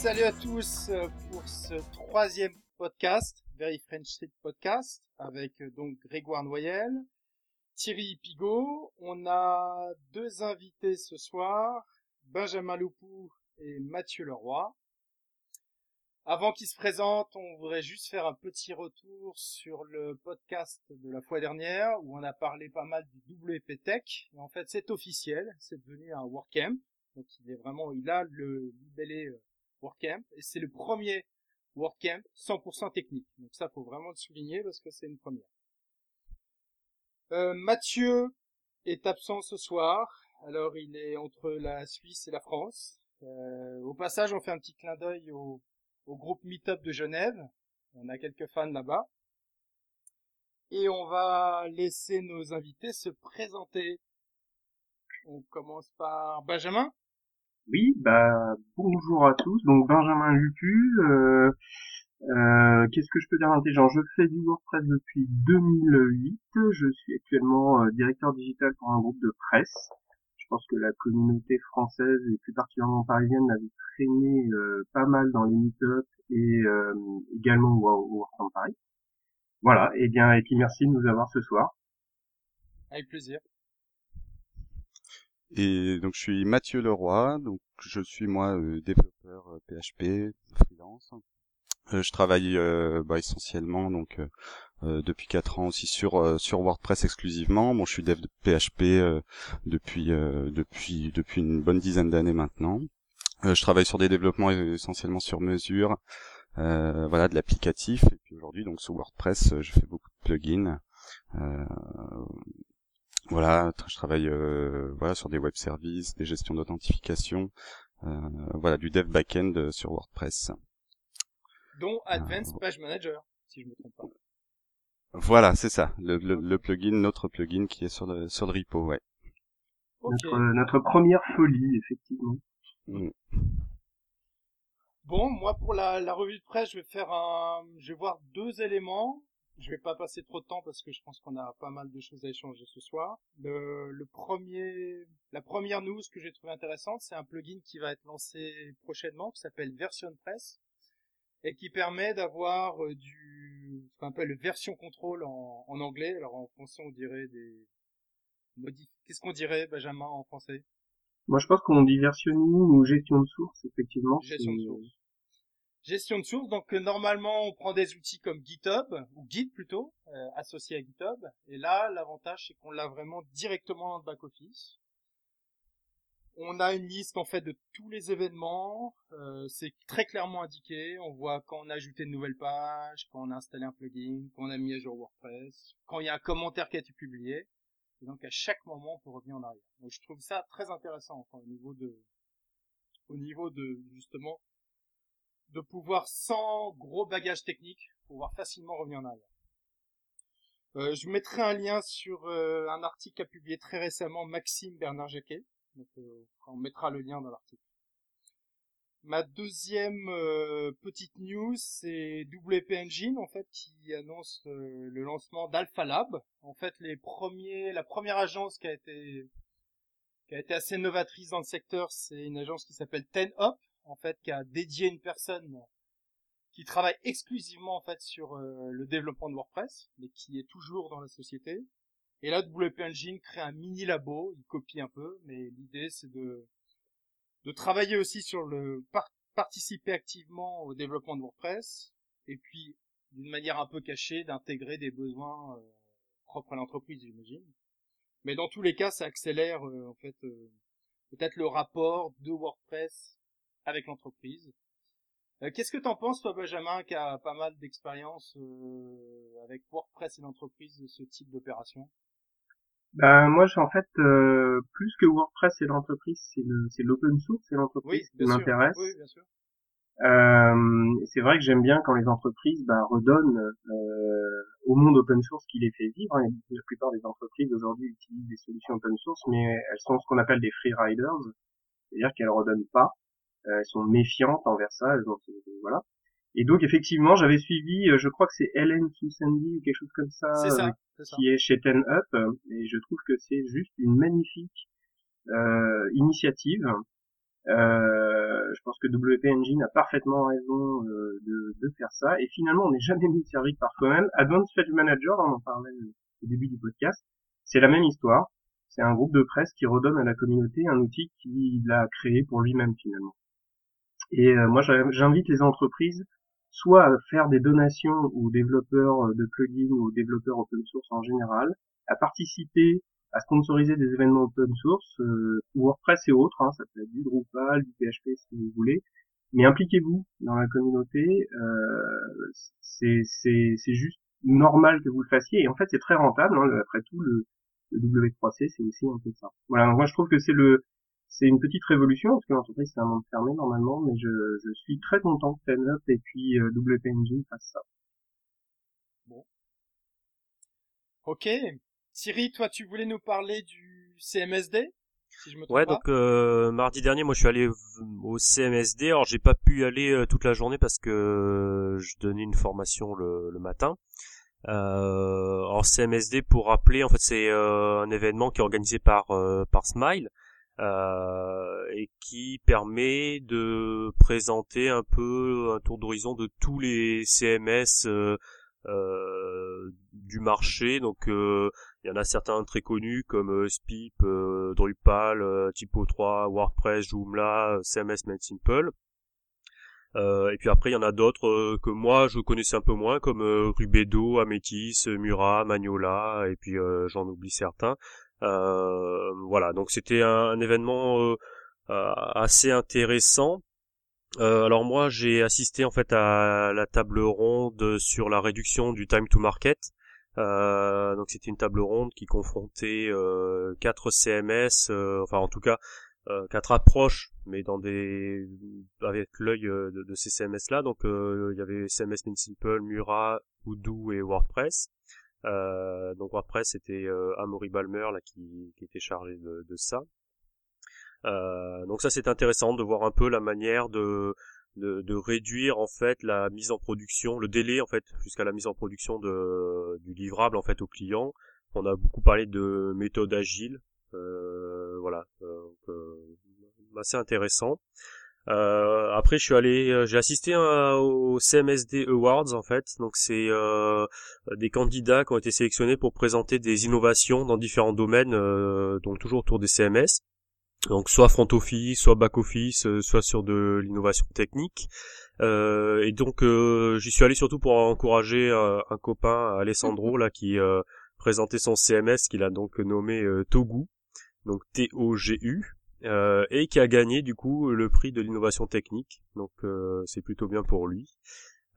salut à tous euh, pour ce troisième podcast, Very French Street Podcast, avec euh, donc Grégoire Noyel, Thierry Pigot. On a deux invités ce soir, Benjamin Loupou et Mathieu Leroy. Avant qu'ils se présentent, on voudrait juste faire un petit retour sur le podcast de la fois dernière où on a parlé pas mal du WP Tech. En fait, c'est officiel, c'est devenu un WordCamp. Donc il est vraiment, il a le libellé euh, WordCamp et c'est le premier WordCamp 100% technique. Donc ça, faut vraiment le souligner parce que c'est une première. Euh, Mathieu est absent ce soir. Alors il est entre la Suisse et la France. Euh, au passage, on fait un petit clin d'œil au, au groupe Meetup de Genève. On a quelques fans là-bas. Et on va laisser nos invités se présenter. On commence par Benjamin. Oui, bah bonjour à tous. Donc Benjamin Lupu. Euh, euh, Qu'est-ce que je peux dire d'intelligent Je fais du WordPress depuis 2008. Je suis actuellement euh, directeur digital pour un groupe de presse. Je pense que la communauté française et plus particulièrement parisienne avait traîné pas mal dans les meet et également au, au WordCamp Paris. Voilà. Et bien et puis merci de nous avoir ce soir. Avec plaisir. Et donc je suis Mathieu Leroy, donc je suis moi euh, développeur PHP euh, freelance. Euh, je travaille bah, essentiellement donc depuis quatre ans aussi sur sur WordPress exclusivement. Bon, je suis dev de PHP depuis depuis depuis une bonne dizaine d'années maintenant. je travaille sur des développements essentiellement sur mesure, voilà de l'applicatif. Et puis aujourd'hui donc sur WordPress, je fais beaucoup de plugins. Voilà, je travaille euh, voilà sur des web services, des gestions d'authentification, euh, voilà du dev backend euh, sur WordPress. Dont Advanced Page Manager, si je me trompe pas. Voilà, c'est ça, le, le, plugin, notre plugin qui est sur le sur le repo, ouais. Notre, notre première folie, effectivement. Mm. Bon, moi pour la, la revue de presse, je vais faire un, je vais voir deux éléments je vais pas passer trop de temps parce que je pense qu'on a pas mal de choses à échanger ce soir. Le, le premier, la première news que j'ai trouvé intéressante, c'est un plugin qui va être lancé prochainement, qui s'appelle Version Press, et qui permet d'avoir euh, du, ce qu'on appelle version control en, en anglais. Alors en français, on dirait des modif... Qu'est-ce qu'on dirait, Benjamin, en français? Moi, je pense qu'on dit versionning ou gestion de source, effectivement. Gestion de source. Gestion de source, donc euh, normalement on prend des outils comme GitHub, ou Git plutôt, euh, associés à GitHub, et là l'avantage c'est qu'on l'a vraiment directement dans le back-office. On a une liste en fait de tous les événements, euh, c'est très clairement indiqué, on voit quand on a ajouté une nouvelle page, quand on a installé un plugin, quand on a mis à jour WordPress, quand il y a un commentaire qui a été publié, et donc à chaque moment on peut revenir en arrière. Donc je trouve ça très intéressant au niveau de au niveau de justement de pouvoir, sans gros bagage technique, pouvoir facilement revenir en arrière. Euh, je mettrai un lien sur euh, un article qu'a publié très récemment Maxime Bernard Jacquet. Donc, euh, on mettra le lien dans l'article. Ma deuxième petite news, c'est WP Engine en fait qui annonce le lancement d'Alpha Lab. En fait, les premiers, la première agence qui a été qui a été assez novatrice dans le secteur, c'est une agence qui s'appelle Ten Up, en fait, qui a dédié une personne qui travaille exclusivement en fait sur euh, le développement de WordPress, mais qui est toujours dans la société. Et là, WP Engine crée un mini labo, il copie un peu, mais l'idée c'est de de travailler aussi sur le participer activement au développement de WordPress, et puis d'une manière un peu cachée d'intégrer des besoins euh, propres à l'entreprise, j'imagine. Mais dans tous les cas, ça accélère euh, en fait peut-être le rapport de WordPress avec l'entreprise. Euh, qu'est-ce que t'en penses, toi, Benjamin, qui a pas mal d'expérience euh, avec WordPress et l'entreprise de ce type d'opération? Ben moi, en fait, euh, plus que WordPress et l'entreprise, c'est le, c'est l'open source et l'entreprise qui m'intéresse. Oui, bien sûr. Euh, c'est vrai que j'aime bien quand les entreprises bah, redonnent euh, au monde open source qui les fait vivre. Hein. La plupart des entreprises aujourd'hui utilisent des solutions open source, mais elles sont ce qu'on appelle des free riders, c'est-à-dire qu'elles redonnent pas elles sont méfiantes envers ça. Ont, voilà. Et donc effectivement, j'avais suivi, euh, je crois que c'est Helen Sandy ou quelque chose comme ça, ça, euh, qui est chez Ten Up, et je trouve que c'est juste une magnifique euh, initiative Euh, je pense que WP Engine a parfaitement raison euh, de, de, faire ça. Et finalement, on n'est jamais mieux servi par soi-même. Advanced Fetch Manager, on en parlait au début du podcast, c'est la même histoire. C'est un groupe de presse qui redonne à la communauté un outil qu'il a créé pour lui-même finalement. Et euh, moi, j'invite les entreprises soit à faire des donations aux développeurs de plugins ou aux développeurs open source en général, à participer à sponsoriser des événements open source, euh, WordPress et autres, hein, ça peut être du Drupal, du PHP si vous voulez, mais impliquez-vous dans la communauté, euh, c'est juste normal que vous le fassiez, et en fait c'est très rentable, hein, après tout le, W3C c'est aussi un peu ça. Voilà, moi je trouve que c'est le c'est une petite révolution, parce que l'entreprise c'est un monde fermé normalement, mais je, je suis très content que TenUp et puis euh, WP Engine fassent ça. Bon. Ok, Thierry, toi, tu voulais nous parler du CMSD si je me trompe Ouais, donc euh, mardi dernier, moi, je suis allé au CMSD. Alors, j'ai pas pu y aller euh, toute la journée parce que euh, je donnais une formation le, matin. Euh, en CMSD, pour rappeler, en fait, c'est un événement qui est organisé par par Smile. Et qui permet de présenter un peu un tour d'horizon de tous les CMS euh, du marché. Donc euh, il y en a certains très connus comme euh, Spip, Drupal, Typo3, WordPress, Joomla, CMS Made Simple. et puis après, il y en a d'autres que moi je connaissais un peu moins, comme Rubedo, Ametis, Mura, Magnola, et puis j'en oublie certains. Voilà, donc c'était un, événement assez intéressant. Euh, alors moi j'ai assisté en fait à la table ronde sur la réduction du time to market. Euh, donc c'était une table ronde qui confrontait euh, quatre CMS, euh, enfin en tout cas euh, quatre approches, mais dans des avec l'œil de, de, ces CMS là. Donc il y avait CMS Simple, Mura, Odoo et WordPress. Donc WordPress c'était Amory Balmer là qui, était chargé de, ça. Euh, donc ça c'est intéressant de voir un peu la manière de, de, réduire en fait la mise en production, le délai en fait jusqu'à la mise en production du livrable en fait au client. On a beaucoup parlé de méthode agile, euh, voilà, euh, assez intéressant. Après, je suis allé, j'ai assisté au CMSD Awards en fait. Donc c'est des candidats qui ont été sélectionnés pour présenter des innovations dans différents domaines, donc toujours autour des CMS donc soit front office, soit back office, euh, soit sur de l'innovation technique. Euh, et donc euh, j'y suis allé surtout pour encourager un copain Alessandro là qui présentait son CMS qu'il a donc nommé Togu, donc T-O-G-U, et qui a gagné du coup le prix de l'innovation technique. Donc c'est plutôt bien pour lui.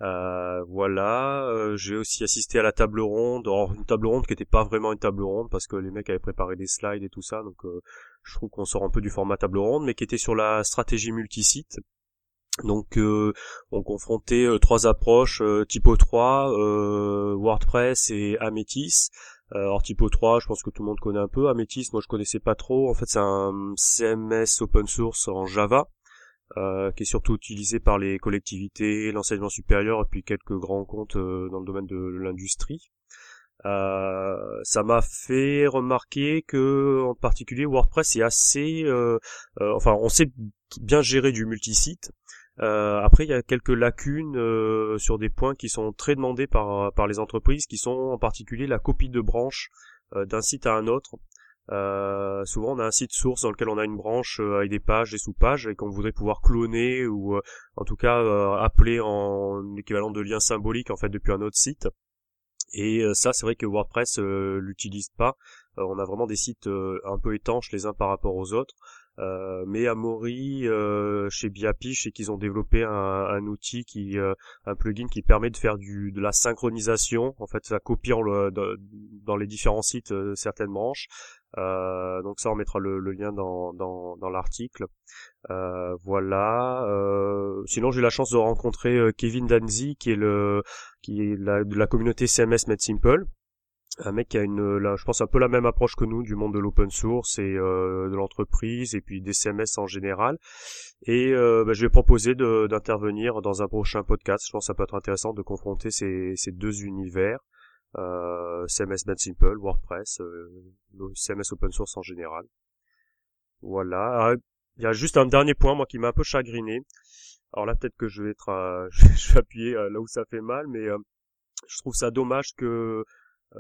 Euh, voilà, euh, j'ai aussi assisté à la table ronde, or une table ronde qui n'était pas vraiment une table ronde parce que les mecs avaient préparé des slides et tout ça, donc euh, je trouve qu'on sort un peu du format table ronde, mais qui était sur la stratégie multisite. Donc on confrontait trois approches, Typo 3, WordPress et Ametis. Alors Typo 3, je pense que tout le monde connaît un peu. Ametis, moi je connaissais pas trop. En fait, c'est un CMS open source en Java. Euh, qui est surtout utilisé par les collectivités, l'enseignement supérieur et puis quelques grands comptes euh, dans le domaine de l'industrie. Euh, ça m'a fait remarquer que en particulier WordPress est assez, enfin on sait bien gérer du multisite. Après il y a quelques lacunes sur des points qui sont très demandés par par les entreprises, qui sont en particulier la copie de branche d'un site à un autre. Euh, souvent on a un site source dans lequel on a une branche euh, avec des pages, des sous-pages et qu'on voudrait pouvoir cloner ou euh, en tout cas appeler en équivalent de lien symbolique en fait depuis un autre site. Et ça c'est vrai que WordPress l'utilise pas. on a vraiment des sites un peu étanches les uns par rapport aux autres. Euh, mais Amori, euh, chez Biapi, je sais qu'ils ont développé un, outil qui, euh, un plugin qui permet de faire de la synchronisation. En fait, ça copie le, dans les différents sites euh, certaines branches. donc ça, on mettra le, lien dans, l'article. voilà. sinon, j'ai eu la chance de rencontrer Kevin Danzi, qui est le, qui est de la communauté CMS Made Simple un mec qui a une, là, je pense un peu la même approche que nous du monde de l'open source et euh, de l'entreprise et puis des CMS en général. Et euh, bah, je vais proposer d'intervenir dans un prochain podcast. Je pense que ça peut être intéressant de confronter ces, ces deux univers, euh, CMS Bad Simple, WordPress, euh, CMS open source en général. Voilà. Il y a juste un dernier point, moi, qui m'a un peu chagriné. Alors là, peut-être que je vais être, euh, je vais appuyer là où ça fait mal, mais je trouve ça dommage que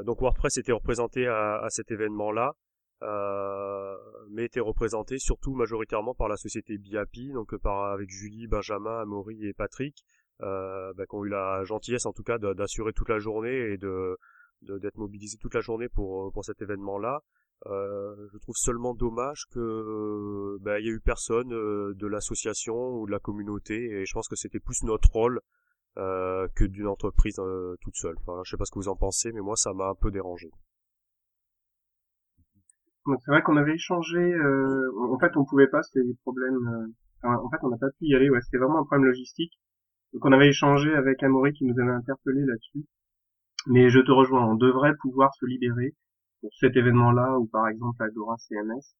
donc WordPress était représenté à, à cet événement-là, euh, mais était représenté surtout majoritairement par la société BIAPI, donc par avec Julie, Benjamin, Amaury et Patrick, euh, bah, qui ont eu la gentillesse en tout cas d'assurer toute la journée et de d'être mobilisés toute la journée pour pour cet événement-là. Euh, je trouve seulement dommage que bah, il y a eu personne euh, de l'association ou de la communauté et je pense que c'était plus notre rôle euh, que d'une entreprise euh, toute seule. Enfin, je sais pas ce que vous en pensez, mais moi ça m'a un peu dérangé. C'est vrai qu'on avait échangé. Euh, en fait, on pouvait pas, c'était des problèmes. en fait, on n'a pas pu y aller. Ouais, c'était vraiment un problème logistique. Donc, on avait échangé avec Amaury qui nous avait interpellé là-dessus. Mais je te rejoins, on devrait pouvoir se libérer pour cet événement-là ou par exemple Agora CMS.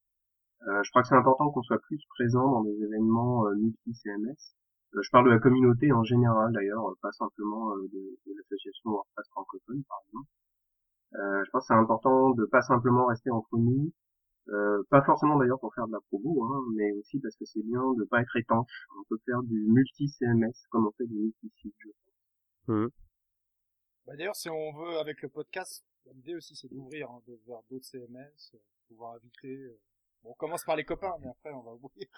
Euh, je crois que c'est important qu'on soit plus présent dans des événements multi-CMS euh, je parle de la communauté en général d'ailleurs, pas simplement euh, de, de l'association WordPress francophone par exemple. Euh, je pense que c'est important de pas simplement rester entre nous, euh, pas forcément d'ailleurs pour faire de la promo, hein, mais aussi parce que c'est bien de pas être étanche. On peut faire du multi-CMS comme on fait du multi-site. Mmh. Bah d'ailleurs, si on veut avec le podcast, l'idée aussi c'est d'ouvrir hein, vers d'autres CMS, pouvoir inviter. Bon, on commence par les copains, mais après on va ouvrir.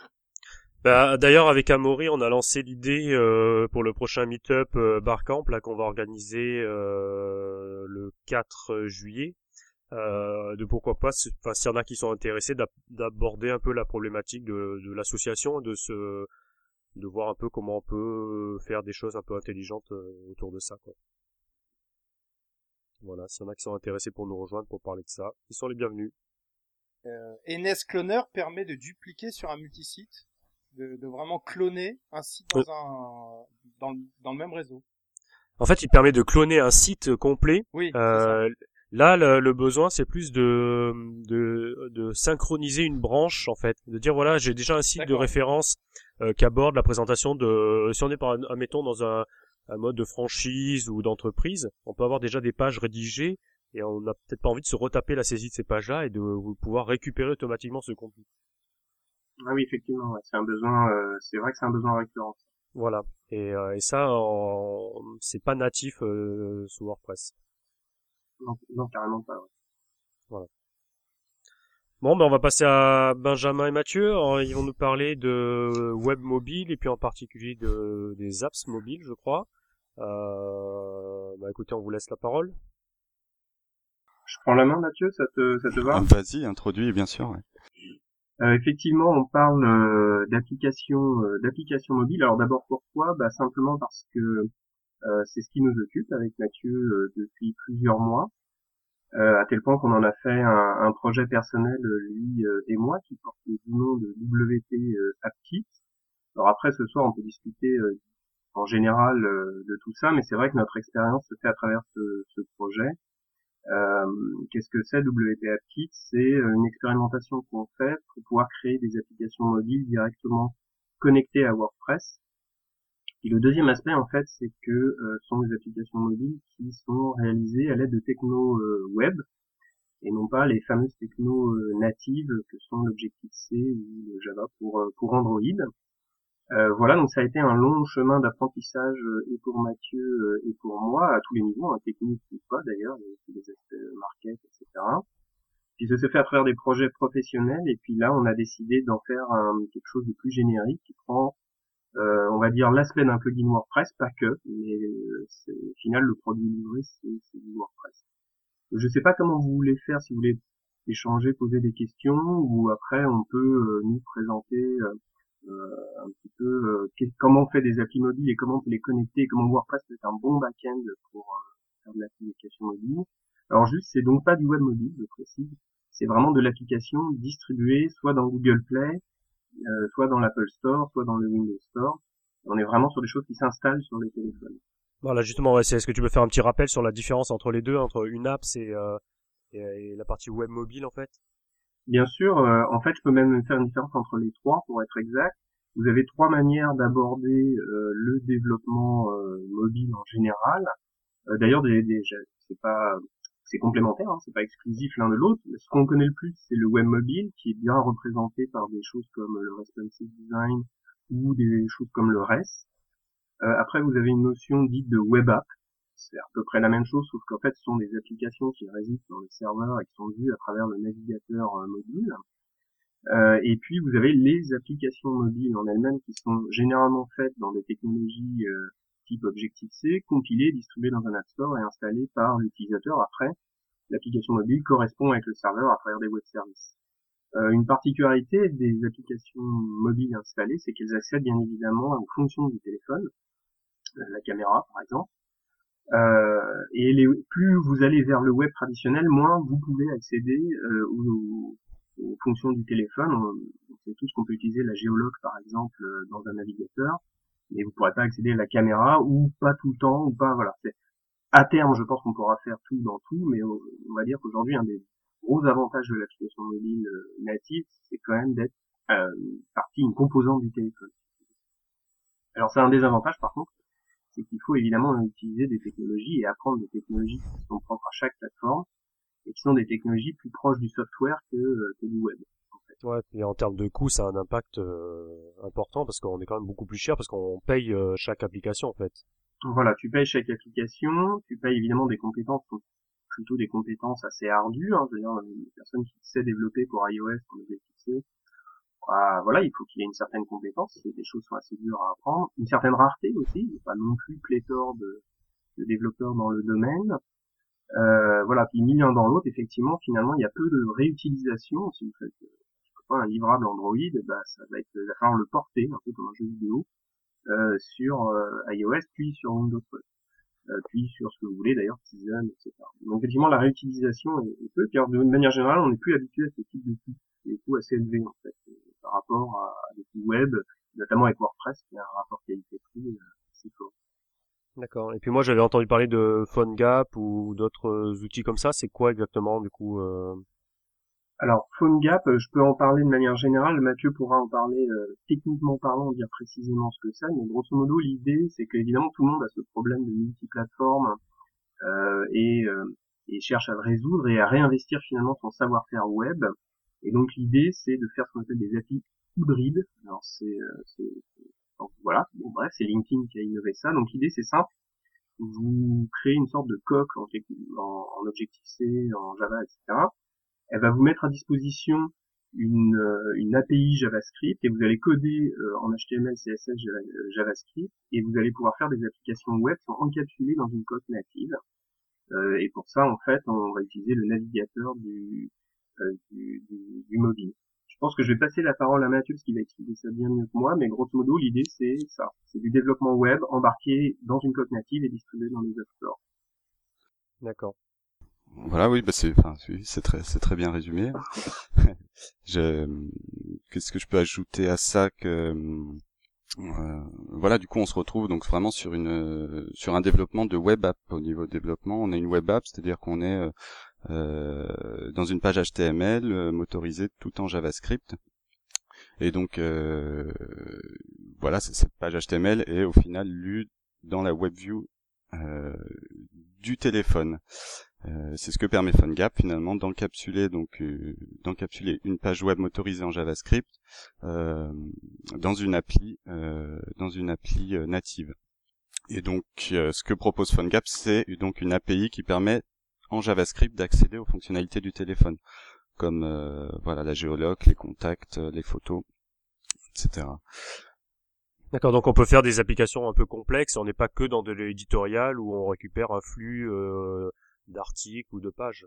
Bah, d'ailleurs, avec Amaury, on a lancé l'idée euh, pour le prochain meet-up euh, Barcamp, là qu'on va organiser euh, le 4 juillet. de pourquoi pas, s'il y en a qui sont intéressés, d'aborder un peu la problématique de, l'association, de se, de voir un peu comment on peut faire des choses un peu intelligentes autour de ça. Quoi. Voilà, s'il y en a qui sont intéressés pour nous rejoindre pour parler de ça, ils sont les bienvenus. Euh, Cloner permet de dupliquer sur un multisite? De, de vraiment cloner un site dans, un, dans, dans, le même réseau. En fait, il permet de cloner un site complet. Oui. Euh, là, le, besoin, c'est plus de, de, de synchroniser une branche, en fait, de dire voilà, j'ai déjà un site de référence euh, qui aborde la présentation de. Si on est par, admettons, dans un, un mode de franchise ou d'entreprise, on peut avoir déjà des pages rédigées et on n'a peut-être pas envie de se retaper la saisie de ces pages-là et de pouvoir récupérer automatiquement ce contenu. Ah oui, effectivement, c'est un besoin, euh, c'est vrai que c'est un besoin récurrent. Voilà. Et, euh, et ça, c'est pas natif euh, sous WordPress. Non, non carrément pas. Ouais. Voilà. Bon, ben on va passer à Benjamin et Mathieu. ils vont nous parler de web mobile et puis en particulier de des apps mobiles, je crois. Euh, bah écoutez, on vous laisse la parole. Je prends la main, Mathieu, ça te ça te va? Vas-y, introduis, bien sûr. Ouais. Euh, effectivement, on parle euh, d'applications euh, mobiles. Alors d'abord pourquoi? Bah simplement parce que c'est ce qui nous occupe avec Mathieu depuis plusieurs mois, à tel point qu'on en a fait un, projet personnel lui et moi qui porte le nom de WT AppKit. Alors après ce soir on peut discuter en général de tout ça, mais c'est vrai que notre expérience se fait à travers ce projet. Euh, qu'est-ce que c'est WP Kit? C'est euh, une expérimentation qu'on fait pour pouvoir créer des applications mobiles directement connectées à WordPress. Et le deuxième aspect, en fait, c'est que euh, sont des applications mobiles qui sont réalisées à l'aide de techno web et non pas les fameuses techno natives que sont l'Objective-C ou le Java pour Android. Euh, voilà, donc ça a été un long chemin d'apprentissage euh, et pour Mathieu euh, et pour moi à tous les niveaux, hein, technique ou pas d'ailleurs, des aspects market, etc. Puis ça s'est fait à travers des projets professionnels et puis là on a décidé d'en faire quelque chose de plus générique qui prend, euh, on va dire l'aspect d'un plugin WordPress, pas que, mais au final le produit livré c'est du WordPress. Je sais pas comment vous voulez faire, si vous voulez échanger, poser des questions ou après on peut nous présenter un petit peu euh, comment on fait des applis mobiles et comment on peut les connecter comment WordPress peut être un bon back-end pour euh, faire de l'application mobile. Alors juste, c'est donc pas du web mobile, je précise. C'est vraiment de l'application distribuée soit dans Google Play, soit dans l'Apple Store, soit dans le Windows Store. On est vraiment sur des choses qui s'installent sur les téléphones. Voilà, justement, est-ce que tu peux faire un petit rappel sur la différence entre les deux, entre une app et, et la partie web mobile en fait? Bien sûr, euh, en fait, je peux même faire une différence entre les trois pour être exact. Vous avez trois manières d'aborder euh, le développement euh, mobile en général. D'ailleurs, des, des, c'est pas c'est complémentaire, hein, c'est pas exclusif l'un de l'autre. Ce qu'on connaît le plus, c'est le web mobile, qui est bien représenté par des choses comme le responsive design ou des choses comme le REST. Euh, après, vous avez une notion dite de web app. C'est à peu près la même chose, sauf qu'en fait, ce sont des applications qui résident dans le serveur et qui sont vues à travers le navigateur euh, mobile. Euh, et puis, vous avez les applications mobiles en elles-mêmes qui sont généralement faites dans des technologies euh, type Objective-C, compilées, distribuées dans un App Store et installées par l'utilisateur après. L'application mobile correspond avec le serveur à travers des web services. Une particularité des applications mobiles installées, c'est qu'elles accèdent bien évidemment aux fonctions du téléphone, la caméra par exemple. Euh, et les, plus vous allez vers le web traditionnel, moins vous pouvez accéder euh, aux, aux, fonctions du téléphone. On sait tous qu'on peut utiliser la géologue par exemple dans un navigateur, mais vous pourrez pas accéder à la caméra ou pas tout le temps ou pas. Voilà. À terme, je pense qu'on pourra faire tout dans tout, mais on va dire qu'aujourd'hui un des gros avantage de l'application mobile euh, native, c'est quand même d'être euh, partie une composante du téléphone. Alors c'est un désavantage par contre, c'est qu'il faut évidemment utiliser des technologies et apprendre des technologies qui sont propres à chaque plateforme et qui sont des technologies plus proches du software que, euh, que du web. En fait. Ouais, et en termes de coût, ça a un impact euh, important parce qu'on est quand même beaucoup plus cher parce qu'on paye euh, chaque application en fait. Voilà, tu payes chaque application, tu payes évidemment des compétences plutôt des compétences assez ardues. Hein, je veux dire, une personne qui sait développer pour iOS, pour Objective-C, bah, voilà, il faut qu'il ait une certaine compétence. Des choses sont assez dures à apprendre, une certaine rareté aussi. Il n'y a pas non plus pléthore de, de développeurs dans le domaine. Euh, voilà, puis mis l'un dans l'autre, effectivement, finalement, il y a peu de réutilisation. Si vous faites pas un livrable Android, bah, ça va être, il va falloir le porter, un peu comme un jeu vidéo, euh, sur euh, iOS puis sur Windows. Euh, puis sur ce que vous voulez d'ailleurs, Tizen, etc. Donc effectivement la réutilisation est, peu, car de manière générale on n'est plus habitué à ce type de coûts, des coûts assez élevés en fait, euh, par rapport à, des web, notamment avec WordPress qui a un rapport qualité-prix euh, assez fort. D'accord. Et puis moi j'avais entendu parler de PhoneGap ou d'autres outils comme ça. C'est quoi exactement du coup euh... Alors, PhoneGap, euh, je peux en parler de manière générale. Mathieu pourra en parler euh, techniquement parlant, dire précisément ce que c'est. Mais grosso modo, l'idée, c'est qu'évidemment, tout le monde a ce problème de multiplateforme euh, et, euh, et cherche à le résoudre et à réinvestir finalement son savoir-faire web. Et donc, l'idée, c'est de faire ce qu'on appelle des API hybrides. Alors, c'est... voilà, bon, bref, c'est LinkedIn qui a innové ça. Donc, l'idée, c'est simple. Vous créez une sorte de coque en, en, Objective-C, en Java, etc elle va vous mettre à disposition une, euh, une API JavaScript et vous allez coder euh, en HTML, CSS, euh, JavaScript et vous allez pouvoir faire des applications web qui sont encapsulées dans une code native. et pour ça, en fait, on va utiliser le navigateur du, du, du, du, mobile. Je pense que je vais passer la parole à Mathieu parce qu'il va expliquer ça bien mieux que moi, mais grosso modo, l'idée c'est ça. C'est du développement web embarqué dans une code native et distribué dans les App Store. D'accord. Voilà, oui, bah c'est, enfin, c'est très, c'est très bien résumé. je, qu'est-ce que je peux ajouter à ça que, euh, voilà, du coup, on se retrouve donc vraiment sur une, sur un développement de web app. Au niveau développement, on a une web app, c'est-à-dire qu'on est euh, dans une page HTML euh, motorisée tout en JavaScript. Et donc, euh, voilà, cette page HTML est au final lue dans la WebView euh, du téléphone. Euh, c'est ce que permet PhoneGap finalement d'encapsuler donc euh, d'encapsuler une page web motorisée en JavaScript euh, dans une appli dans une appli native. Et donc ce que propose PhoneGap, c'est donc une API qui permet en JavaScript d'accéder aux fonctionnalités du téléphone, comme voilà la géologue, les contacts, les photos, etc. D'accord, donc on peut faire des applications un peu complexes, on n'est pas que dans de l'éditorial où on récupère un flux euh, d'articles ou de pages.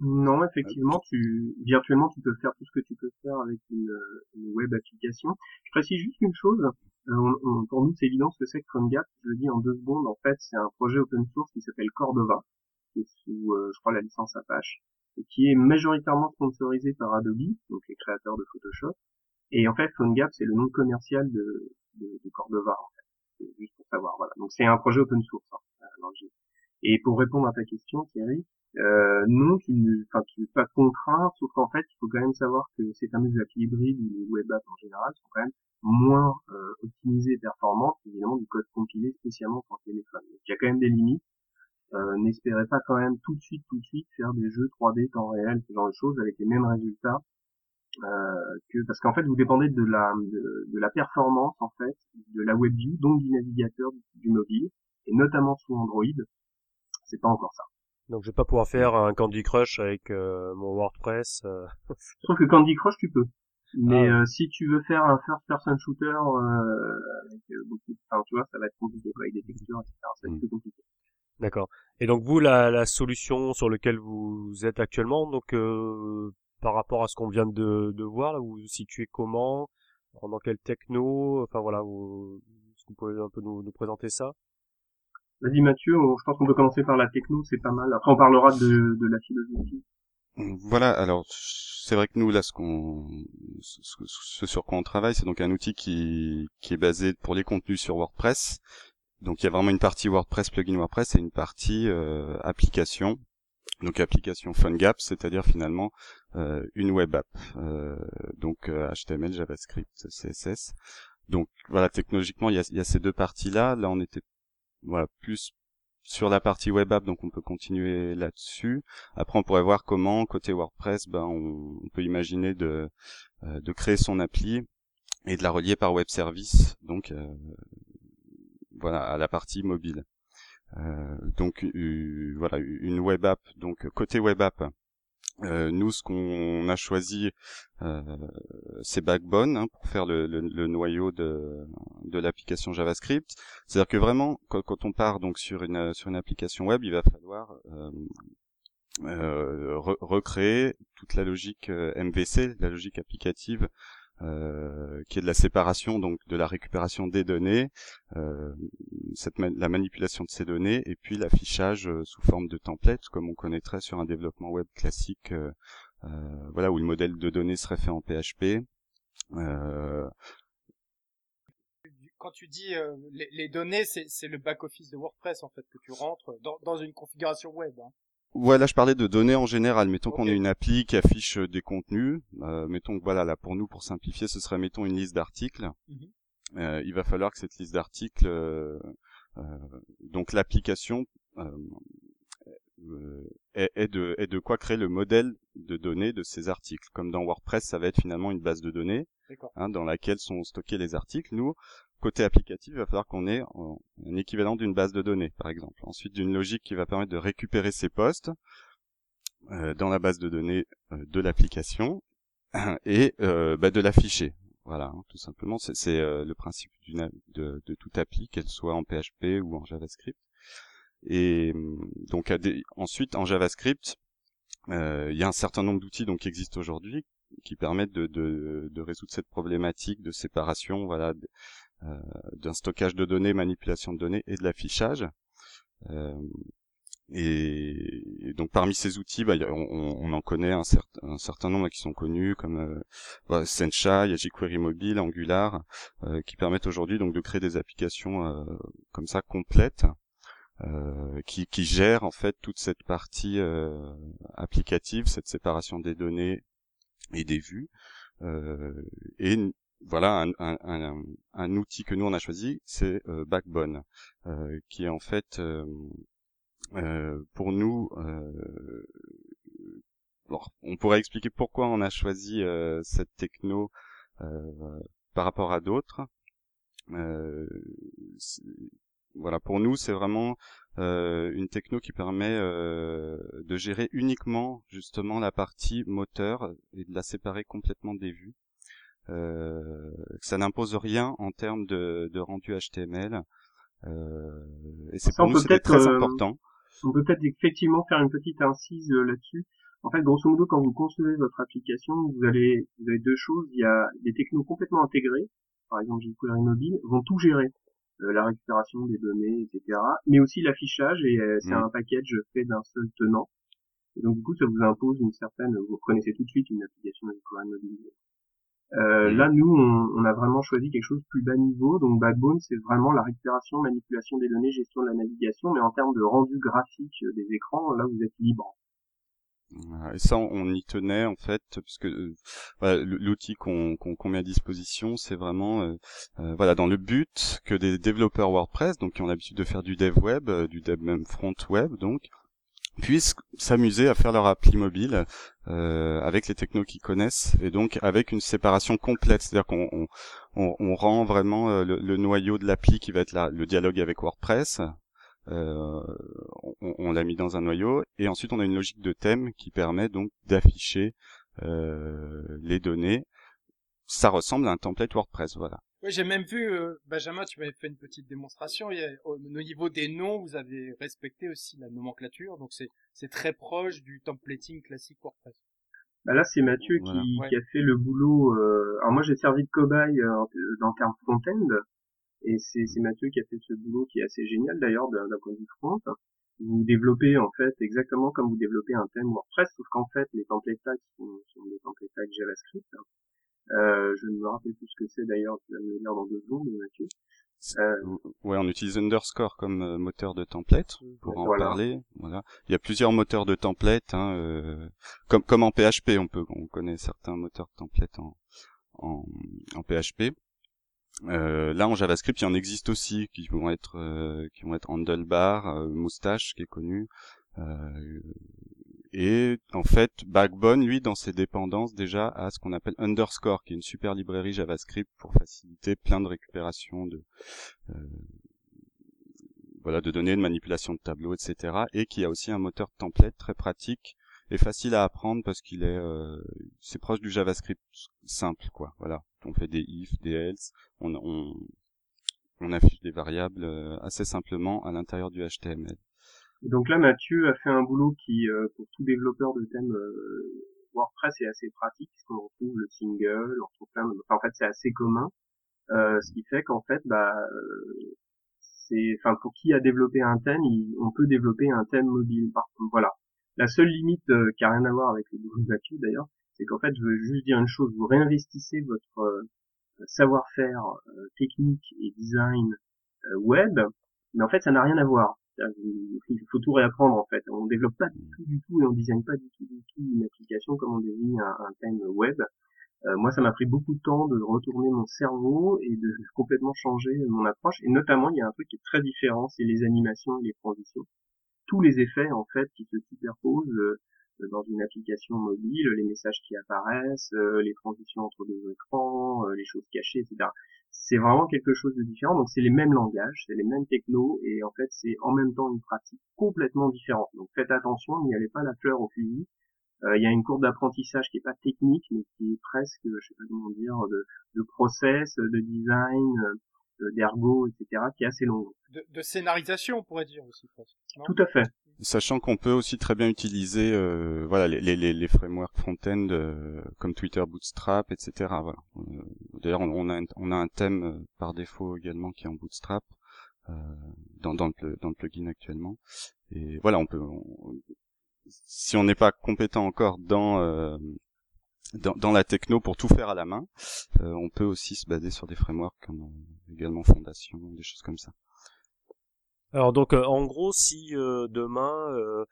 Non, effectivement, tu virtuellement tu peux faire tout ce que tu peux faire avec une, une web application. Je précise juste une chose. Euh, on, pour nous, c'est évident ce que c'est que PhoneGap. Je le dis en deux secondes. En fait, c'est un projet open source qui s'appelle Cordova, qui est sous, euh, je crois, la licence Apache, et qui est majoritairement sponsorisé par Adobe, donc les créateurs de Photoshop. Et en fait, PhoneGap, c'est le nom commercial de, de, de Cordova. En fait. Juste pour savoir. Voilà. Donc c'est un projet open source. Hein, et pour répondre à ta question, Thierry, euh, non, tu ne, enfin, tu n'es pas contraint, sauf qu'en fait, il faut quand même savoir que ces fameuses applis hybrides ou les web apps en général sont quand même moins euh, optimisées et performantes, évidemment, du code compilé spécialement pour téléphone. Donc, il y a quand même des limites. N'espérez pas quand même tout de suite, tout de suite faire des jeux 3D temps réel, ce genre de choses avec les mêmes résultats. que parce qu'en fait vous dépendez de la de, la performance en fait de la WebView donc du navigateur du mobile et notamment sous Android c'est pas encore ça donc je vais pas pouvoir faire un Candy Crush avec euh, mon WordPress. Euh... Sauf que Candy Crush tu peux. Mais ah euh, si tu veux faire un first person shooter euh, avec beaucoup, enfin tu vois, ça va être compliqué quoi, avec des textures, etc. Ça va être mm. plus compliqué. D'accord. Et donc vous, la, la solution sur laquelle vous êtes actuellement, donc par rapport à ce qu'on vient de, de voir, là, vous vous situez comment, dans quel techno, enfin voilà, vous, est-ce que vous pouvez un peu nous, nous présenter ça? Vas-y Mathieu, je pense qu'on peut commencer par la techno, c'est pas mal. Après on parlera de, de la philosophie. Voilà, alors c'est vrai que nous là ce qu'on ce, sur quoi on travaille, c'est donc un outil qui qui est basé pour les contenus sur WordPress. Donc il y a vraiment une partie WordPress plugin WordPress et une partie euh, application. Donc application PhoneGap, c'est-à-dire finalement euh, une web app. Euh, donc HTML, JavaScript, CSS. Donc voilà, technologiquement il y a, il y a ces deux parties là. Là on était voilà, plus sur la partie web app, donc on peut continuer là-dessus. Après, on pourrait voir comment, côté WordPress, ben, on, peut imaginer de, euh, de créer son appli et de la relier par web service, donc euh, voilà, à la partie mobile. Euh, donc voilà, une web app, donc côté web app, euh, nous, ce qu'on a choisi, euh, c'est Backbone hein, pour faire le, le, noyau de, de l'application JavaScript. C'est-à-dire que vraiment, quand, on part donc sur une sur une application web, il va falloir euh, euh recréer toute la logique MVC, la logique applicative euh, qui est de la séparation, donc de la récupération des données, euh, cette la manipulation de ces données, et puis l'affichage euh, sous forme de template, comme on connaîtrait sur un développement web classique, voilà, où le modèle de données serait fait en PHP. quand tu dis les, données, c'est le back-office de WordPress en fait que tu rentres dans, dans une configuration web. Hein. Ouais, là je parlais de données en général. Mettons qu'on ait une appli qui affiche euh, des contenus. Euh, mettons que voilà, là pour nous, pour simplifier, ce serait mettons une liste d'articles. Mhm. euh, il va falloir que cette liste d'articles, euh, euh donc l'application est, de, est de quoi créer le modèle de données de ces articles. Comme dans WordPress, ça va être finalement une base de données hein, dans laquelle sont stockés les articles. Nous, côté applicatif, il va falloir qu'on ait un équivalent d'une base de données, par exemple. Ensuite, d'une logique qui va permettre de récupérer ces postes euh, dans la base de données euh, de l'application et euh, bah, de l'afficher. Voilà, hein, tout simplement, c'est le principe de, toute appli, qu'elle soit en PHP ou en JavaScript. Et donc ensuite, en JavaScript, il y a un certain nombre d'outils qui existent aujourd'hui qui permettent de, de, résoudre cette problématique de séparation voilà d'un stockage de données, manipulation de données et de l'affichage. Euh, et, donc parmi ces outils, bah, on, en connaît un, certain nombre qui sont connus comme euh, bah, Sencha, jQuery Mobile, Angular, euh, qui permettent aujourd'hui donc de créer des applications euh, comme ça complètes, euh, qui, gèrent en fait toute cette partie applicative, cette séparation des données et des vues, voilà un, un, un, outil que nous on a choisi, c'est euh, Backbone, euh, qui est en fait euh, pour nous. on pourrait expliquer pourquoi on a choisi cette techno par rapport à d'autres. voilà, pour nous, c'est vraiment une techno qui permet de gérer uniquement justement la partie moteur et de la séparer complètement des vues. Euh, ça n'impose rien en termes de, de rendu HTML. Euh, et c'est pour nous très euh, important. On peut peut-être effectivement faire une petite incise là-dessus. En fait, grosso modo, quand vous concevez votre application, vous allez, vous avez deux choses. Il y a des technos complètement intégrés, par exemple jQuery Mobile, vont tout gérer, la récupération des données, etc. Mais aussi l'affichage, et c'est mm. un package fait d'un seul tenant. Et donc du coup, ça vous impose une certaine, vous connaissez tout de suite une application jQuery Mobile euh, là, nous, on, a vraiment choisi quelque chose de plus bas niveau. Donc, Backbone, c'est vraiment la récupération, manipulation des données, gestion de la navigation, mais en termes de rendu graphique des écrans, là, vous êtes libre. Et ça, on y tenait en fait, parce que euh, l'outil qu'on met à disposition, c'est vraiment euh, euh, voilà dans le but que des développeurs WordPress, donc qui ont l'habitude de faire du dev web, du dev même front web, donc puissent s'amuser à faire leur appli mobile avec les technos qu'ils connaissent et donc avec une séparation complète, c'est-à-dire qu'on on, rend vraiment le, noyau de l'appli qui va être là, le dialogue avec WordPress, euh, on, on l'a mis dans un noyau et ensuite on a une logique de thème qui permet donc d'afficher euh, les données. Ça ressemble à un template WordPress, voilà. Oui, j'ai même vu, euh, Benjamin, tu m'avais fait une petite démonstration. au, niveau des noms, vous avez respecté aussi la nomenclature, donc c'est c'est très proche du templating classique WordPress. Bah là, c'est Mathieu qui, qui, a fait le boulot. Euh... Alors moi, j'ai servi de cobaye euh, dans le terme front-end, et c'est Mathieu qui a fait ce boulot qui est assez génial d'ailleurs d'un point de vue front. Vous développez en fait exactement comme vous développez un thème WordPress, sauf qu'en fait les template tags sont, des template tags JavaScript. Euh, je ne me rappelle plus ce que c'est d'ailleurs, tu vas me dire dans deux secondes, Mathieu. Euh, ouais, on utilise underscore comme euh, moteur de template pour en parler. Voilà, il y a plusieurs moteurs de template, hein, euh, comme comme en PHP, on peut, on connaît certains moteurs de template en en, en PHP. Euh, là en JavaScript, il y en existe aussi qui vont être euh, qui vont être handlebar, euh, moustache qui est connu. Euh, et en fait, Backbone, lui, dans ses dépendances déjà, a ce qu'on appelle underscore, qui est une super librairie JavaScript pour faciliter plein de récupération de voilà de données, de manipulation de tableaux, etc. Et qui a aussi un moteur template très pratique et facile à apprendre parce qu'il est c'est proche du JavaScript simple, quoi. Voilà on fait des if, des else, on, on, on affiche des variables euh, assez simplement à l'intérieur du HTML. Donc là, Mathieu a fait un boulot qui, euh, pour tout développeur de thème euh, WordPress, est assez pratique, puisqu'on retrouve le single, on retrouve plein de... Enfin, en fait, c'est assez commun, euh, ce qui fait qu'en fait, bah, c'est, enfin, pour qui a développé un thème, on peut développer un thème mobile. Par voilà. La seule limite qui a rien à voir avec le boulot de Mathieu, d'ailleurs, c'est qu'en fait, je veux juste dire une chose, vous réinvestissez votre euh, savoir-faire euh, technique et design euh, web, mais en fait, ça n'a rien à voir. Il faut tout réapprendre en fait. On développe pas du tout, du tout, et on design pas du tout, du tout une application comme on désigne un, thème web. moi, ça m'a pris beaucoup de temps de retourner mon cerveau et de complètement changer mon approche. Et notamment, il y a un truc qui est très différent, c'est les animations les transitions. Tous les effets en fait qui se superposent dans une application mobile, les messages qui apparaissent, euh, les transitions entre deux écrans, euh, les choses cachées, etc. C'est vraiment quelque chose de différent. Donc c'est les mêmes langages, c'est les mêmes technos, et en fait c'est en même temps une pratique complètement différente. Donc faites attention, n'y allez pas la fleur au fusil. Euh, il y a une courbe d'apprentissage qui est pas technique, mais qui est presque, je sais pas comment dire, de, de process, de design, d'ergo, etc., qui est assez longue. De, de, scénarisation, on pourrait dire aussi. Tout à fait. Sachant qu'on peut aussi très bien utiliser euh, voilà les, les, les frameworks front-end euh, comme Twitter Bootstrap, etc. Voilà. Euh, d'ailleurs, on, a un, on a un thème par défaut également qui est en Bootstrap dans, dans, le, dans le plugin actuellement. Et voilà, on peut si on n'est pas compétent encore dans, dans, dans la techno pour tout faire à la main, on peut aussi se baser sur des frameworks comme également Fondation, des choses comme ça. Alors donc euh, en gros si euh, demain euh,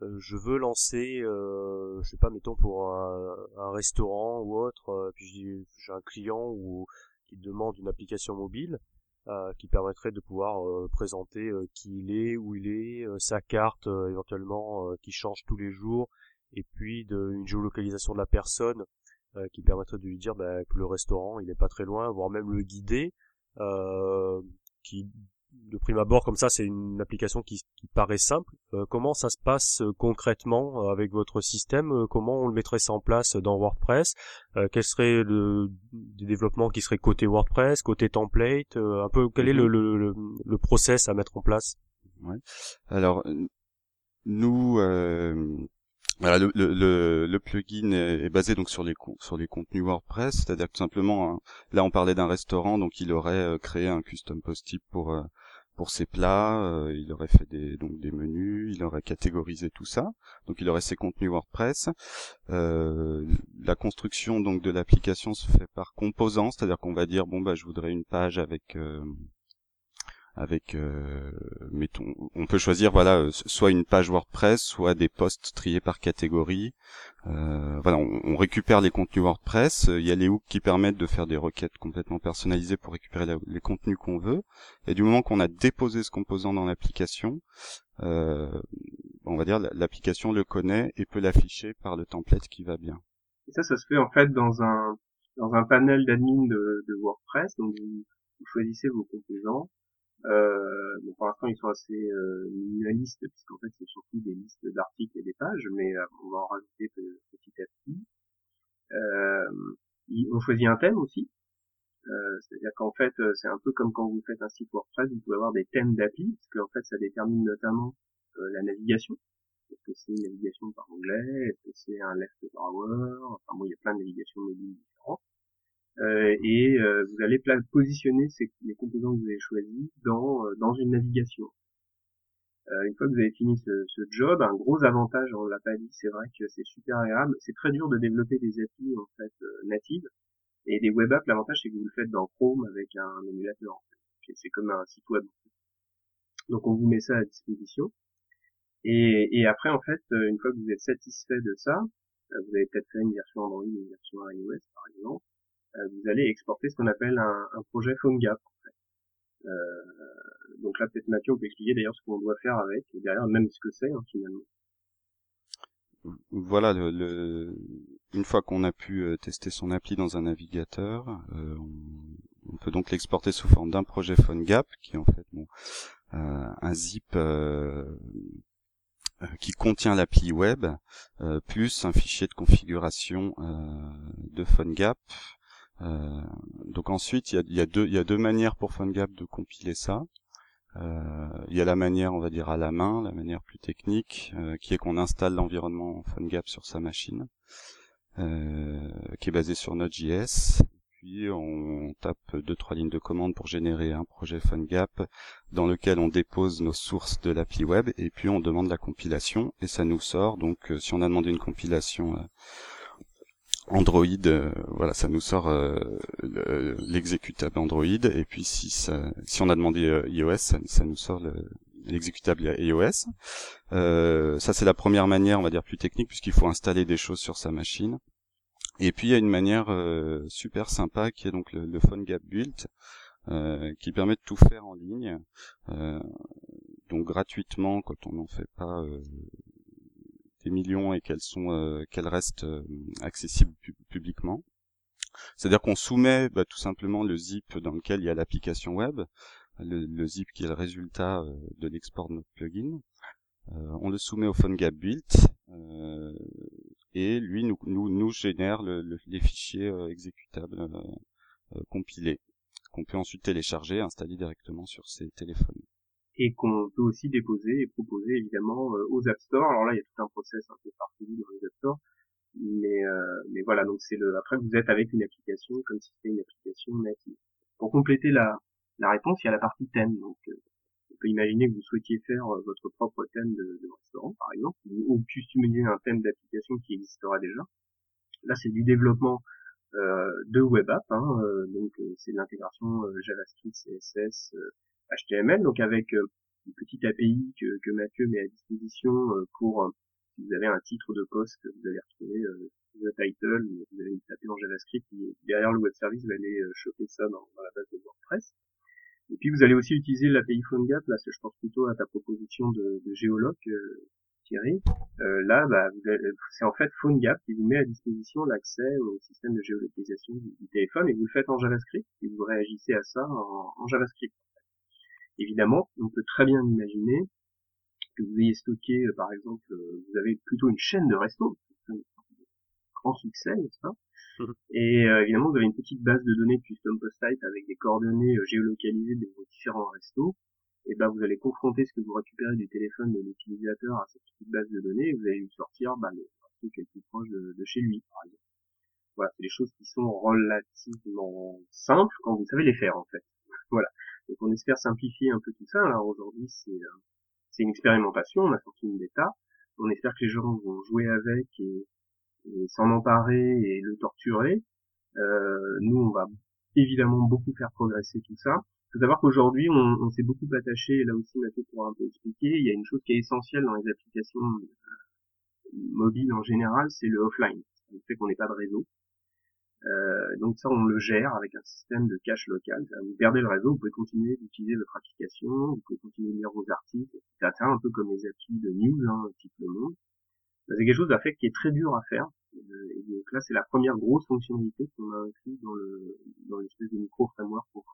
je veux lancer, je sais pas, mettons pour un, restaurant ou autre, puis j'ai un client ou qui demande une application mobile qui permettrait de pouvoir présenter qui il est, où il est, sa carte éventuellement qui change tous les jours, et puis de, une géolocalisation de la personne qui permettrait de lui dire bah, que le restaurant il est pas très loin, voire même le guider, qui de prime abord comme ça, c'est une application qui, qui paraît simple. Euh, comment ça se passe euh, concrètement euh, avec votre système? Comment on le mettrait ça en place dans WordPress? Quel serait le des développements qui seraient côté WordPress, côté template? Un peu quel est le, mhm. le, le, process à mettre en place? Ouais. Alors nous voilà, le, le, le, plugin est, basé donc sur les sur les contenus WordPress, c'est-à-dire tout simplement, hein, là on parlait d'un restaurant, donc il aurait créé un custom post type pour pour ses plats, euh, il aurait fait des, donc des menus, il aurait catégorisé tout ça, donc il aurait ses contenus WordPress. Euh, la construction donc de l'application se fait par composants, c'est-à-dire qu'on va dire bon bah je voudrais une page avec euh, avec euh, mettons on peut choisir voilà euh, soit une page WordPress soit des posts triés par catégorie. Euh, voilà on, récupère les contenus WordPress. Il y a les hooks qui permettent de faire des requêtes complètement personnalisées pour récupérer les contenus qu'on veut. Et du moment qu'on a déposé ce composant dans l'application on va dire l'application le connaît et peut l'afficher par le template qui va bien. Et ça ça se fait en fait dans un dans un panel d'admin de, WordPress. Donc vous choisissez vos composants euh, pour l'instant, ils sont assez euh, minimalistes puisqu'en fait, c'est surtout des listes d'articles et des pages, mais euh, on va en rajouter petit à petit. Euh, on choisit un thème aussi. Euh, C'est-à-dire qu'en fait, euh, c'est un peu comme quand vous faites un site WordPress, vous pouvez avoir des thèmes d'appli, parce qu'en fait, ça détermine notamment la navigation. Est-ce que c'est une navigation par anglais Est-ce que c'est un left power? Enfin bon, il y a plein de navigations mobiles. Euh, et euh, vous allez positionner ces, les composants que vous avez choisis dans, euh, dans une navigation. une fois que vous avez fini ce, ce job, un gros avantage, on l'a pas dit, c'est vrai que c'est super agréable. C'est très dur de développer des applis en fait natives et des web apps. L'avantage c'est que vous le faites dans Chrome avec un émulateur. En fait. C'est comme un site web. Donc on vous met ça à disposition. Et, et après en fait, une fois que vous êtes satisfait de ça, vous avez peut-être fait une version Android, une version iOS par exemple euh, vous allez exporter ce qu'on appelle un, projet PhoneGap. En fait. euh, donc là, peut-être Mathieu, peut expliquer d'ailleurs ce qu'on doit faire avec, et derrière même ce que c'est hein, finalement. Voilà, le, le... une fois qu'on a pu euh, tester son appli dans un navigateur, euh, on, peut donc l'exporter sous forme d'un projet PhoneGap, qui est en fait euh, un zip euh, qui contient l'appli web, plus un fichier de configuration de PhoneGap euh, donc ensuite, il y a, y, a deux, y a deux manières pour PhoneGap de compiler ça. Euh, il y a la manière, on va dire, à la main, la manière plus technique, euh, qui est qu'on installe l'environnement PhoneGap sur sa machine, qui est basé sur Node.js. Puis on tape deux trois lignes de commande pour générer un projet PhoneGap dans lequel on dépose nos sources de l'appli web et puis on demande la compilation et ça nous sort. Donc si on a demandé une compilation Android, euh, voilà, ça nous sort euh, l'exécutable Android, et puis si on a demandé euh, iOS, ça, nous sort l'exécutable iOS. ça c'est la première manière, on va dire plus technique, puisqu'il faut installer des choses sur sa machine. Et puis il y a une manière super sympa qui est donc le, le PhoneGap Build, qui permet de tout faire en ligne, donc gratuitement quand on n'en fait pas des millions et qu'elles sont euh, qu'elles restent euh, accessibles publiquement. C'est-à-dire qu'on soumet bah, tout simplement le zip dans lequel il y a l'application web, le, zip qui est le résultat euh, de l'export de notre plugin. on le soumet au PhoneGap Build et lui nous, nous, nous génère les fichiers exécutables compilés qu'on peut ensuite télécharger et installer directement sur ses téléphones et qu'on peut aussi déposer et proposer évidemment euh, aux App Store. Alors là, il y a tout un process un peu particulier dans les App Store, mais euh, mais voilà, donc c'est le après vous êtes avec une application comme si c'était une application native. Pour compléter la la réponse, il y a la partie thème. Donc euh, on peut imaginer que vous souhaitiez faire votre propre thème de, de restaurant, par exemple, ou customiser un thème d'application qui existera déjà. Là, c'est du développement euh, de web app, hein, donc c'est l'intégration JavaScript, CSS, HTML, donc avec euh, une petite API que, que Mathieu met à disposition euh, pour, euh, si vous avez un titre de poste, vous allez retrouver le title, vous allez le taper en JavaScript, et derrière le web service, vous allez choper ça dans, la base de WordPress. Et puis vous allez aussi utiliser l'API PhoneGap, là je pense plutôt à ta proposition de, de Géoloc, Thierry. Euh, là, bah, c'est en fait PhoneGap qui vous met à disposition l'accès au système de géolocalisation du, téléphone et vous le faites en JavaScript et vous réagissez à ça en JavaScript. Évidemment, on peut très bien imaginer que vous ayez stocké, euh, par exemple, euh, vous avez plutôt une chaîne de restos, c'est un grand succès, n'est-ce pas? Mhm. Et euh, évidemment, vous avez une petite base de données de custom post type avec des coordonnées géolocalisées de vos différents restos. Et ben, vous allez confronter ce que vous récupérez du téléphone de l'utilisateur à cette petite base de données et vous allez lui sortir bah, le resto qui est le plus proche de, de chez lui, par exemple. Voilà, c'est des choses qui sont relativement simples quand vous savez les faire, en fait. Voilà. Donc on espère simplifier un peu tout ça. Alors aujourd'hui c'est euh, c'est une expérimentation, on a sorti une bêta. On espère que les gens vont jouer avec et, s'en emparer et le torturer. Euh, nous on va évidemment beaucoup faire progresser tout ça. faut savoir qu'aujourd'hui, on, on s'est beaucoup attaché, et là aussi Mathieu pourra un peu expliquer, il y a une chose qui est essentielle dans les applications euh, mobiles en général, c'est le offline, le fait qu'on n'ait pas de réseau. Euh, donc ça, on le gère avec un système de cache local. Vous perdez le réseau, vous pouvez continuer d'utiliser votre application, vous pouvez continuer de lire vos articles, etc. un peu comme les applis de news, hein, type Le Monde. C'est quelque chose fait qui est très dur à faire. Et donc là, c'est la première grosse fonctionnalité qu'on a inclus dans le dans l'espèce de micro framework pour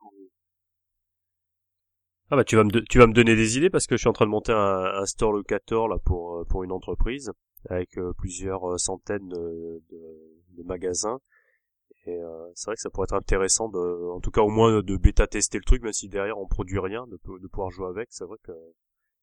ah bah tu vas me tu vas me donner des idées parce que je suis en train de monter un, un store locator là pour euh, pour une entreprise avec euh, plusieurs euh, centaines de, de magasins et euh, c'est vrai que ça pourrait être intéressant de en tout cas au moins de bêta tester le truc même si derrière on produit rien de, de pouvoir jouer avec c'est vrai que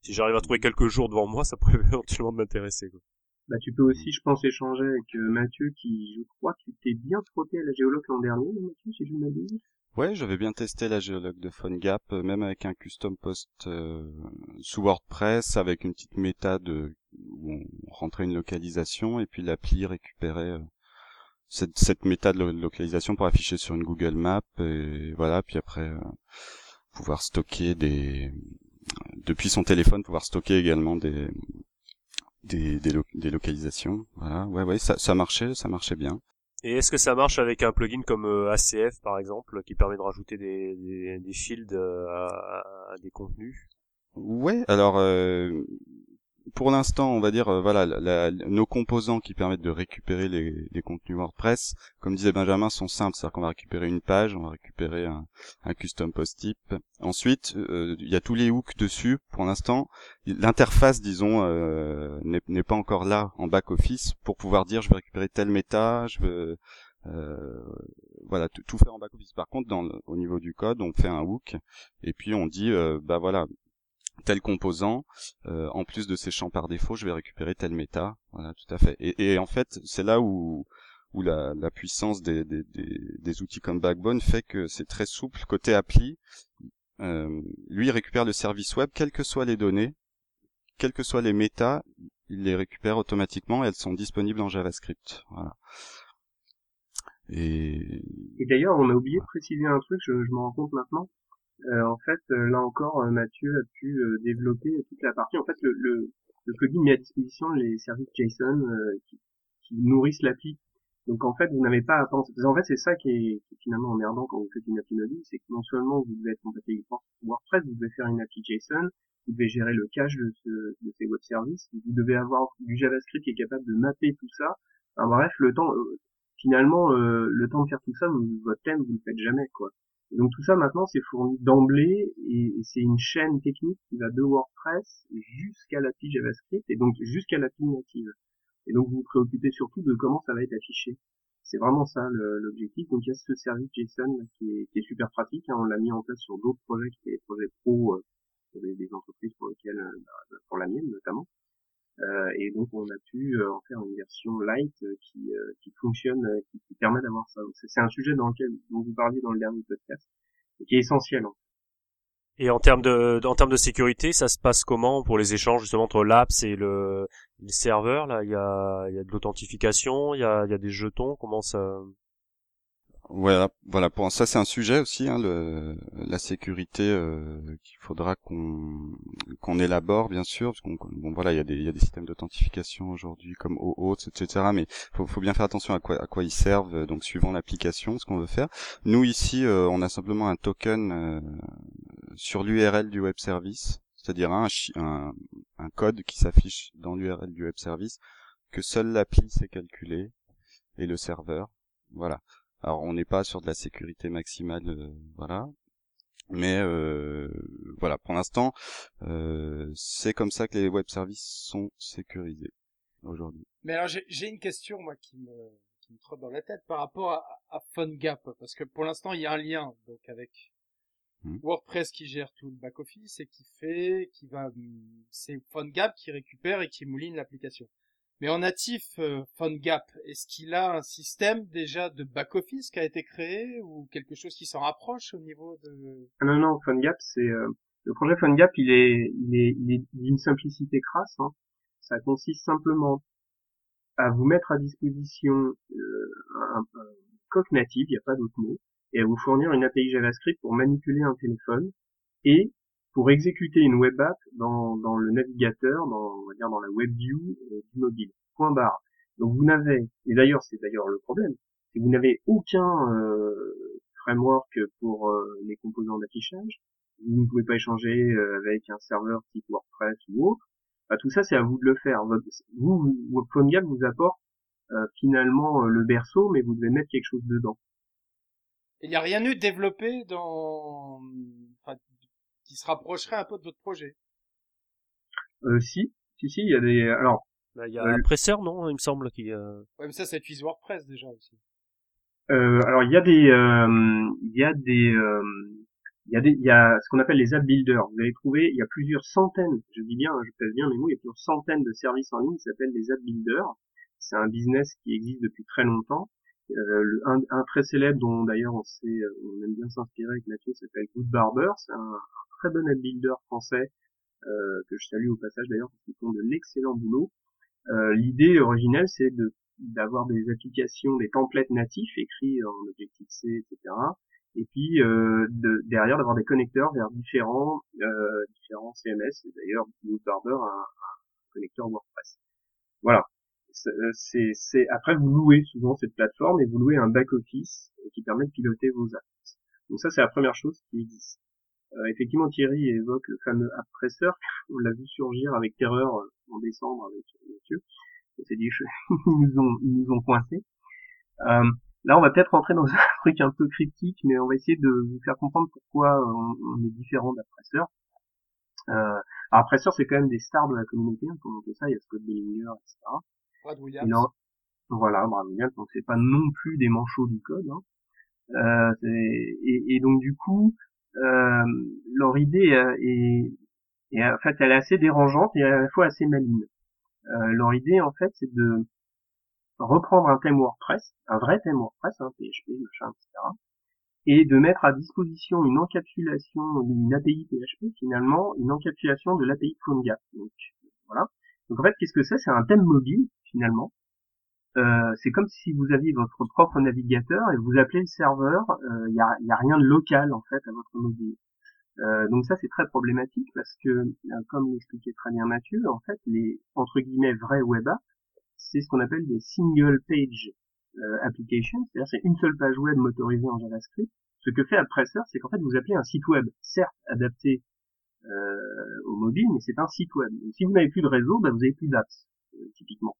si j'arrive à trouver quelques jours devant moi ça pourrait éventuellement m'intéresser quoi. Bah, tu peux aussi, je pense, échanger avec Mathieu, qui, je crois, tu t'es bien frotté à la géologue l'an dernier, Mathieu, si je ne m'abuse? Ouais, j'avais bien testé la géologue de PhoneGap, euh, même avec un custom post euh, sous WordPress, avec une petite méta de où on rentrait une localisation et puis l'appli récupérait euh, cette, cette méta de localisation pour afficher sur une Google Map et voilà, puis après pouvoir stocker des depuis son téléphone, pouvoir stocker également des des, des, des localisations. Voilà, ouais, ouais, ça, ça marchait, ça marchait bien. Et est-ce que ça marche avec un plugin comme euh, ACF par exemple, qui permet de rajouter des, des, des fields euh, à, à, des contenus? Ouais, alors euh, pour l'instant, on va dire, euh, voilà, la, nos composants qui permettent de récupérer les, les, contenus WordPress, comme disait Benjamin, sont simples. C'est-à-dire qu'on va récupérer une page, on va récupérer un, un custom post type. Ensuite, euh, il y a tous les hooks dessus. Pour l'instant, l'interface, disons, euh, n'est pas encore là en back office pour pouvoir dire je vais récupérer telle méta, je veux euh, voilà tout faire en back office par contre dans au niveau du code on fait un hook et puis on dit euh, bah voilà tel composant, euh, en plus de ces champs par défaut, je vais récupérer tel méta. Voilà, tout à fait. Et, et en fait, c'est là où où la, la puissance des, des, des, des, outils comme Backbone fait que c'est très souple. Côté appli, euh, lui il récupère le service web, quelles que soient les données, quelles que soient les méta, il les récupère automatiquement et elles sont disponibles en JavaScript. Voilà. Et, et d'ailleurs, on a oublié de préciser un truc, je, je me rends compte maintenant. Euh, en fait, euh, là encore, euh, Mathieu a pu développer toute la partie. En fait, le, le, le plugin met à disposition les services JSON qui, qui, nourrissent l'appli. Donc en fait, vous n'avez pas à penser. En fait, c'est ça qui est, finalement emmerdant quand vous faites une appli mobile, c'est que non seulement vous devez être compatible WordPress, vous devez faire une appli JSON, vous devez gérer le cache de, ce, de ces web services, vous devez avoir du JavaScript qui est capable de mapper tout ça. Enfin, bref, le temps, finalement, le temps de faire tout ça, votre thème, vous le faites jamais, quoi. Et donc tout ça maintenant c'est fourni d'emblée et, c'est une chaîne technique qui va de WordPress jusqu'à l'appli JavaScript et donc jusqu'à l'appli native. Et donc vous vous préoccupez surtout de comment ça va être affiché. C'est vraiment ça l'objectif. Donc il y a ce service JSON qui, est, super pratique. Hein. On l'a mis en place sur d'autres projets qui étaient des projets pro euh, des, entreprises pour lesquelles, euh, bah, pour la mienne notamment. Euh, et donc on a pu euh, en faire une version light euh, qui, qui fonctionne, qui, qui permet d'avoir ça. C'est un sujet dans lequel dont vous parliez dans le dernier podcast qui est essentiel. En Et en termes de, en termes de sécurité, ça se passe comment pour les échanges justement entre l'apps et le, le serveur Là, il y a, il y a de l'authentification, il y a, il y a des jetons. Comment ça voilà, voilà. Pour ça, c'est un sujet aussi, hein, le, la sécurité euh, qu'il faudra qu'on qu'on élabore, bien sûr, parce qu'on bon voilà, il y a des il y a des systèmes d'authentification aujourd'hui comme OAuth, etc. Mais faut faut bien faire attention à quoi à quoi ils servent, euh, donc suivant l'application, ce qu'on veut faire. Nous ici, euh, on a simplement un token euh, sur l'URL du web service, c'est-à-dire un, un un code qui s'affiche dans l'URL du web service que seule l'appli sait calculer et le serveur. Voilà. Alors on n'est pas sur de la sécurité maximale, euh, voilà. Mais euh, voilà, pour l'instant, euh, c'est comme ça que les web services sont sécurisés aujourd'hui. Mais alors j'ai une question moi qui me qui me trotte dans la tête par rapport à, à PhoneGap parce que pour l'instant il y a un lien donc avec hmm. WordPress qui gère tout le back office et qui fait qui va c'est PhoneGap qui récupère et qui mouline l'application. Mais en natif, euh, PhoneGap, est-ce qu'il a un système déjà de back-office qui a été créé ou quelque chose qui s'en rapproche au niveau de... Ah non, non, PhoneGap, c'est... Euh, le projet PhoneGap, il est, il est, il est d'une simplicité crasse. Hein. Ça consiste simplement à vous mettre à disposition euh, un, un coq native, il n'y a pas d'autre mot, et à vous fournir une API JavaScript pour manipuler un téléphone et pour exécuter une web app dans, dans le navigateur, dans, on va dire dans la web view euh, du mobile. Point barre. Donc vous n'avez, et d'ailleurs c'est d'ailleurs le problème, c'est que vous n'avez aucun euh, framework pour euh, les composants d'affichage. Vous ne pouvez pas échanger euh, avec un serveur type WordPress ou autre. tout ça c'est à vous de le faire. vous, votre PhoneGap vous apporte finalement le berceau, mais vous devez mettre quelque chose dedans. Il n'y a rien eu développé dans, qui se rapprocherait un peu de votre projet. Euh, si, si, si, il y a des, alors. Bah, il y a un presseur, non, il me semble, qui. Euh... Ouais, mais ça, ça utilise WordPress déjà aussi. Euh, alors il y a des, euh, il y a des, euh, il y a des, il y a ce qu'on appelle les app builders. Vous allez trouver, il y a plusieurs centaines, je dis bien, je pèse bien mes mots, il y a plusieurs centaines de services en ligne qui s'appellent les app builders. C'est un business qui existe depuis très longtemps. Euh, un, un, très célèbre dont d'ailleurs on sait, on aime bien s'inspirer avec Mathieu, s'appelle Good Barber. C'est un, très bon builder français euh, que je salue au passage d'ailleurs parce qu'ils font de l'excellent boulot. Euh, l'idée originelle, c'est de d'avoir des applications, des templates natifs écrits en Objective-C, etc. Et puis euh, de, derrière d'avoir des connecteurs vers différents euh, différents CMS. D'ailleurs, Barber a un, un connecteur WordPress. Voilà. C'est, c'est après vous louez souvent cette plateforme et vous louez un back office qui permet de piloter vos apps. Donc ça c'est la première chose qui existe. Euh, effectivement, Thierry évoque le fameux Presseur, On l'a vu surgir avec terreur euh, en décembre avec Mathieu. On s'est dit, ils nous ont, ils nous ont coincés. Euh, là, on va peut-être rentrer dans un truc un peu cryptique, mais on va essayer de vous faire comprendre pourquoi on, est différent d'Appresseur. Euh, alors, c'est quand même des stars de la communauté, hein, on ça. Il y a Scott Bellinger, etc. Brad voilà, Brad Williams. Donc, c'est pas non plus des manchots du code. Hein. Euh, et, et, donc, du coup, euh, leur idée est, est, en fait elle est assez dérangeante et à la fois assez maligne. Euh, leur idée en fait c'est de reprendre un thème WordPress, un vrai thème WordPress, hein, PHP, machin, etc. Et de mettre à disposition une encapsulation d'une API PHP, finalement, une encapsulation de l'API PhoneGap. Donc, voilà. Donc en fait, qu'est-ce que c'est? C'est un thème mobile, finalement, euh, c'est comme si vous aviez votre propre navigateur et vous appelez le serveur, il n'y a, a, rien de local en fait à votre mobile. Euh, donc ça c'est très problématique parce que, euh, comme l'expliquait très bien Mathieu, en fait les entre guillemets vrais web apps, c'est ce qu'on appelle des single page applications, c'est-à-dire c'est une seule page web motorisée en JavaScript. Ce que fait Adpressor, c'est qu'en fait vous appelez un site web, certes adapté au mobile, mais c'est un site web. Si vous n'avez plus de réseau, bah, vous n'avez plus d'apps, typiquement.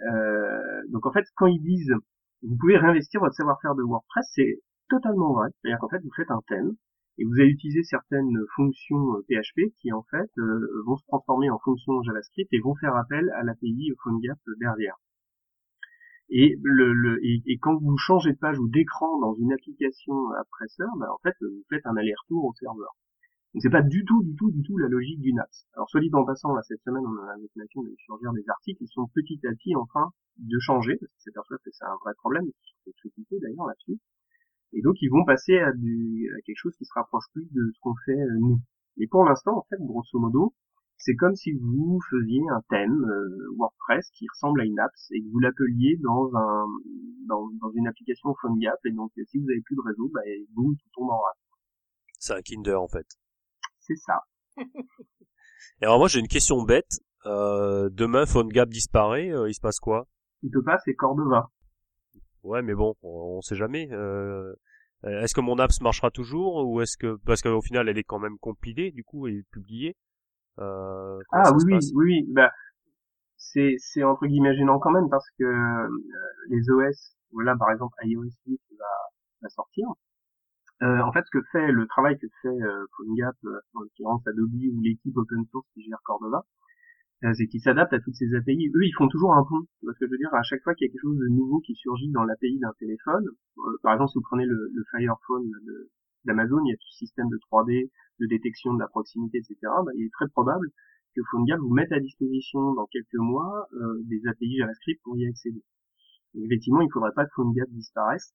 Euh, donc en fait, quand ils disent vous pouvez réinvestir votre savoir-faire de WordPress, c'est totalement vrai. C'est-à-dire qu'en fait, vous faites un thème et vous allez utiliser certaines fonctions PHP euh, qui en fait euh, vont se transformer en fonctions JavaScript et vont faire appel à l'API PhoneGap derrière. Et, le, le et, quand vous changez de page ou d'écran dans une application après ça, bah, en fait, vous faites un aller-retour au serveur. Donc c'est pas du tout, du tout, du tout la logique du NAPS. Alors soit dit en passant, là, cette semaine, on a Mathieu, de surgir des articles qui sont petit à petit en train de changer, parce c'est perçu que c'est un vrai problème, ils sont critiqués d'ailleurs là-dessus. Et donc ils vont passer à, du, à quelque chose qui se rapproche plus de ce qu'on fait euh, nous. Et pour l'instant, en fait, grosso modo, c'est comme si vous faisiez un thème euh, WordPress qui ressemble à une apps et que vous l'appeliez dans un dans, dans une application PhoneGap et donc si vous avez plus de réseau, bah, boum, tout tombe en rate. C'est un Kinder en fait c'est ça. Et alors moi j'ai une question bête. Euh, demain PhoneGap disparaît, euh, il se passe quoi? Il peut pas, c'est Cordova. Ouais, mais bon, on, sait jamais. Euh, est-ce que mon apps marchera toujours ou est-ce que parce qu'au final elle est quand même compilée du coup et publiée euh, Ah oui, oui, oui, bah c'est c'est entre guillemets gênant quand même parce que les OS, voilà par exemple iOS 8 va, va sortir euh, en fait, ce que fait le travail que fait euh, PhoneGap, euh, en l'occurrence Adobe ou l'équipe open source qui gère Cordova, euh, c'est qu'ils s'adaptent à toutes ces API. Eux, ils font toujours un pont. Parce que je veux dire, à chaque fois qu'il y a quelque chose de nouveau qui surgit dans l'API d'un téléphone, par exemple, si vous prenez le, le d'Amazon, il y a tout ce système de 3D, de détection de la proximité, etc. Bah, il est très probable que PhoneGap vous mette à disposition dans quelques mois des API JavaScript pour y accéder. effectivement, il ne faudrait pas que PhoneGap disparaisse.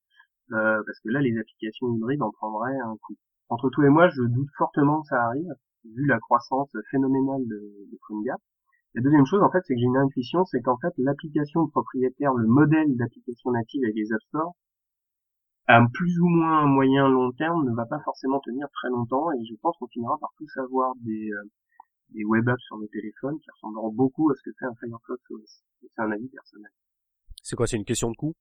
Euh, parce que là, les applications hybrides en prendraient un coup. Entre toi et moi, je doute fortement que ça arrive, vu la croissance phénoménale de, de. La deuxième chose, en fait, c'est que j'ai une intuition, c'est qu'en fait, l'application propriétaire, le modèle d'application native avec les App Store, à plus ou moins moyen long terme ne va pas forcément tenir très longtemps et je pense qu'on finira par tous avoir des euh, des web apps sur nos téléphones qui ressembleront beaucoup à ce que fait un Firefox OS. C'est un avis personnel. C'est quoi C'est une question de coût?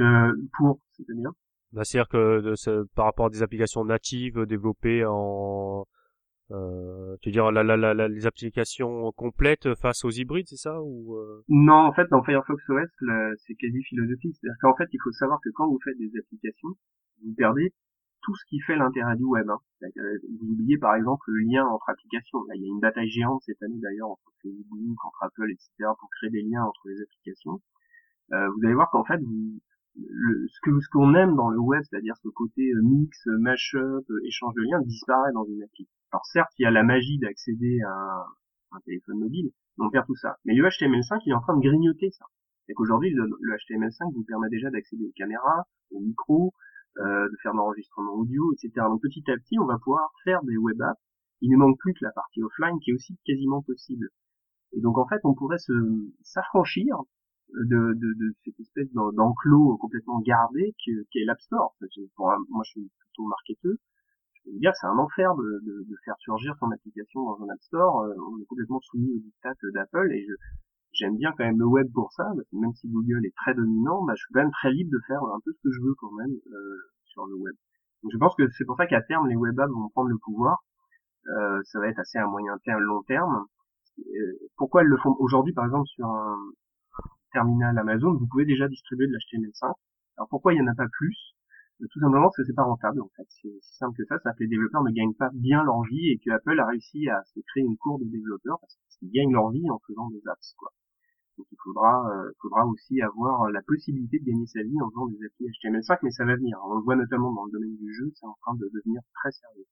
Euh, Pour, c'est-à-dire bah, C'est-à-dire que de par rapport à des applications natives développées en euh, tu veux dire la, la, la, les applications complètes face aux hybrides, c'est ça ou euh... Non, en fait, dans Firefox OS, c'est quasi philosophique. C'est-à-dire qu'en fait, il faut savoir que quand vous faites des applications, vous perdez tout ce qui fait l'intérêt du web. Hein. Vous oubliez par exemple le lien entre applications. Là, il y a une bataille géante cette année d'ailleurs entre Facebook, entre Apple, etc. pour créer des liens entre les applications. Euh, vous allez voir qu'en fait, vous, le, ce que ce qu'on aime dans le web, c'est-à-dire ce côté euh, mix, mashup, échange de liens, disparaît dans une appli. Alors certes, il y a la magie d'accéder à un, téléphone mobile, on perd tout ça. Mais le HTML5, il est en train de grignoter ça. C'est qu'aujourd'hui, le, HTML5 vous permet déjà d'accéder aux caméras, aux micros, euh, de faire de l'enregistrement audio, etc. Donc petit à petit, on va pouvoir faire des web apps. Il ne manque plus que la partie offline qui est aussi quasiment possible. Et donc en fait, on pourrait se s'affranchir de, de, de, cette espèce d'enclos complètement gardé qu'est l'App Store. moi, je suis plutôt marketeur veux dire, c'est un enfer de, de, de, faire surgir son application dans un App Store. Euh, on est complètement soumis aux dictats d'Apple et je, j'aime bien quand même le web pour ça, même si Google est très dominant, bah, je suis quand même très libre de faire un peu ce que je veux quand même euh, sur le web. Donc je pense que c'est pour ça qu'à terme, les web apps vont prendre le pouvoir. Euh, ça va être assez à moyen terme, long terme. Euh, pourquoi elles le font? Aujourd'hui, par exemple, sur un terminal Amazon, vous pouvez déjà distribuer de l'HTML5. Alors pourquoi il n'y en a pas plus? Tout simplement parce que c'est pas rentable en fait. C'est aussi simple que ça, ça fait que les développeurs ne gagnent pas bien leur vie et que Apple a réussi à se créer une cour de développeurs parce qu'ils gagnent leur vie en faisant des apps quoi. Donc il faudra, euh, faudra aussi avoir la possibilité de gagner sa vie en faisant des applis HTML5, mais ça va venir. On le voit notamment dans le domaine du jeu, c'est en train de devenir très sérieux.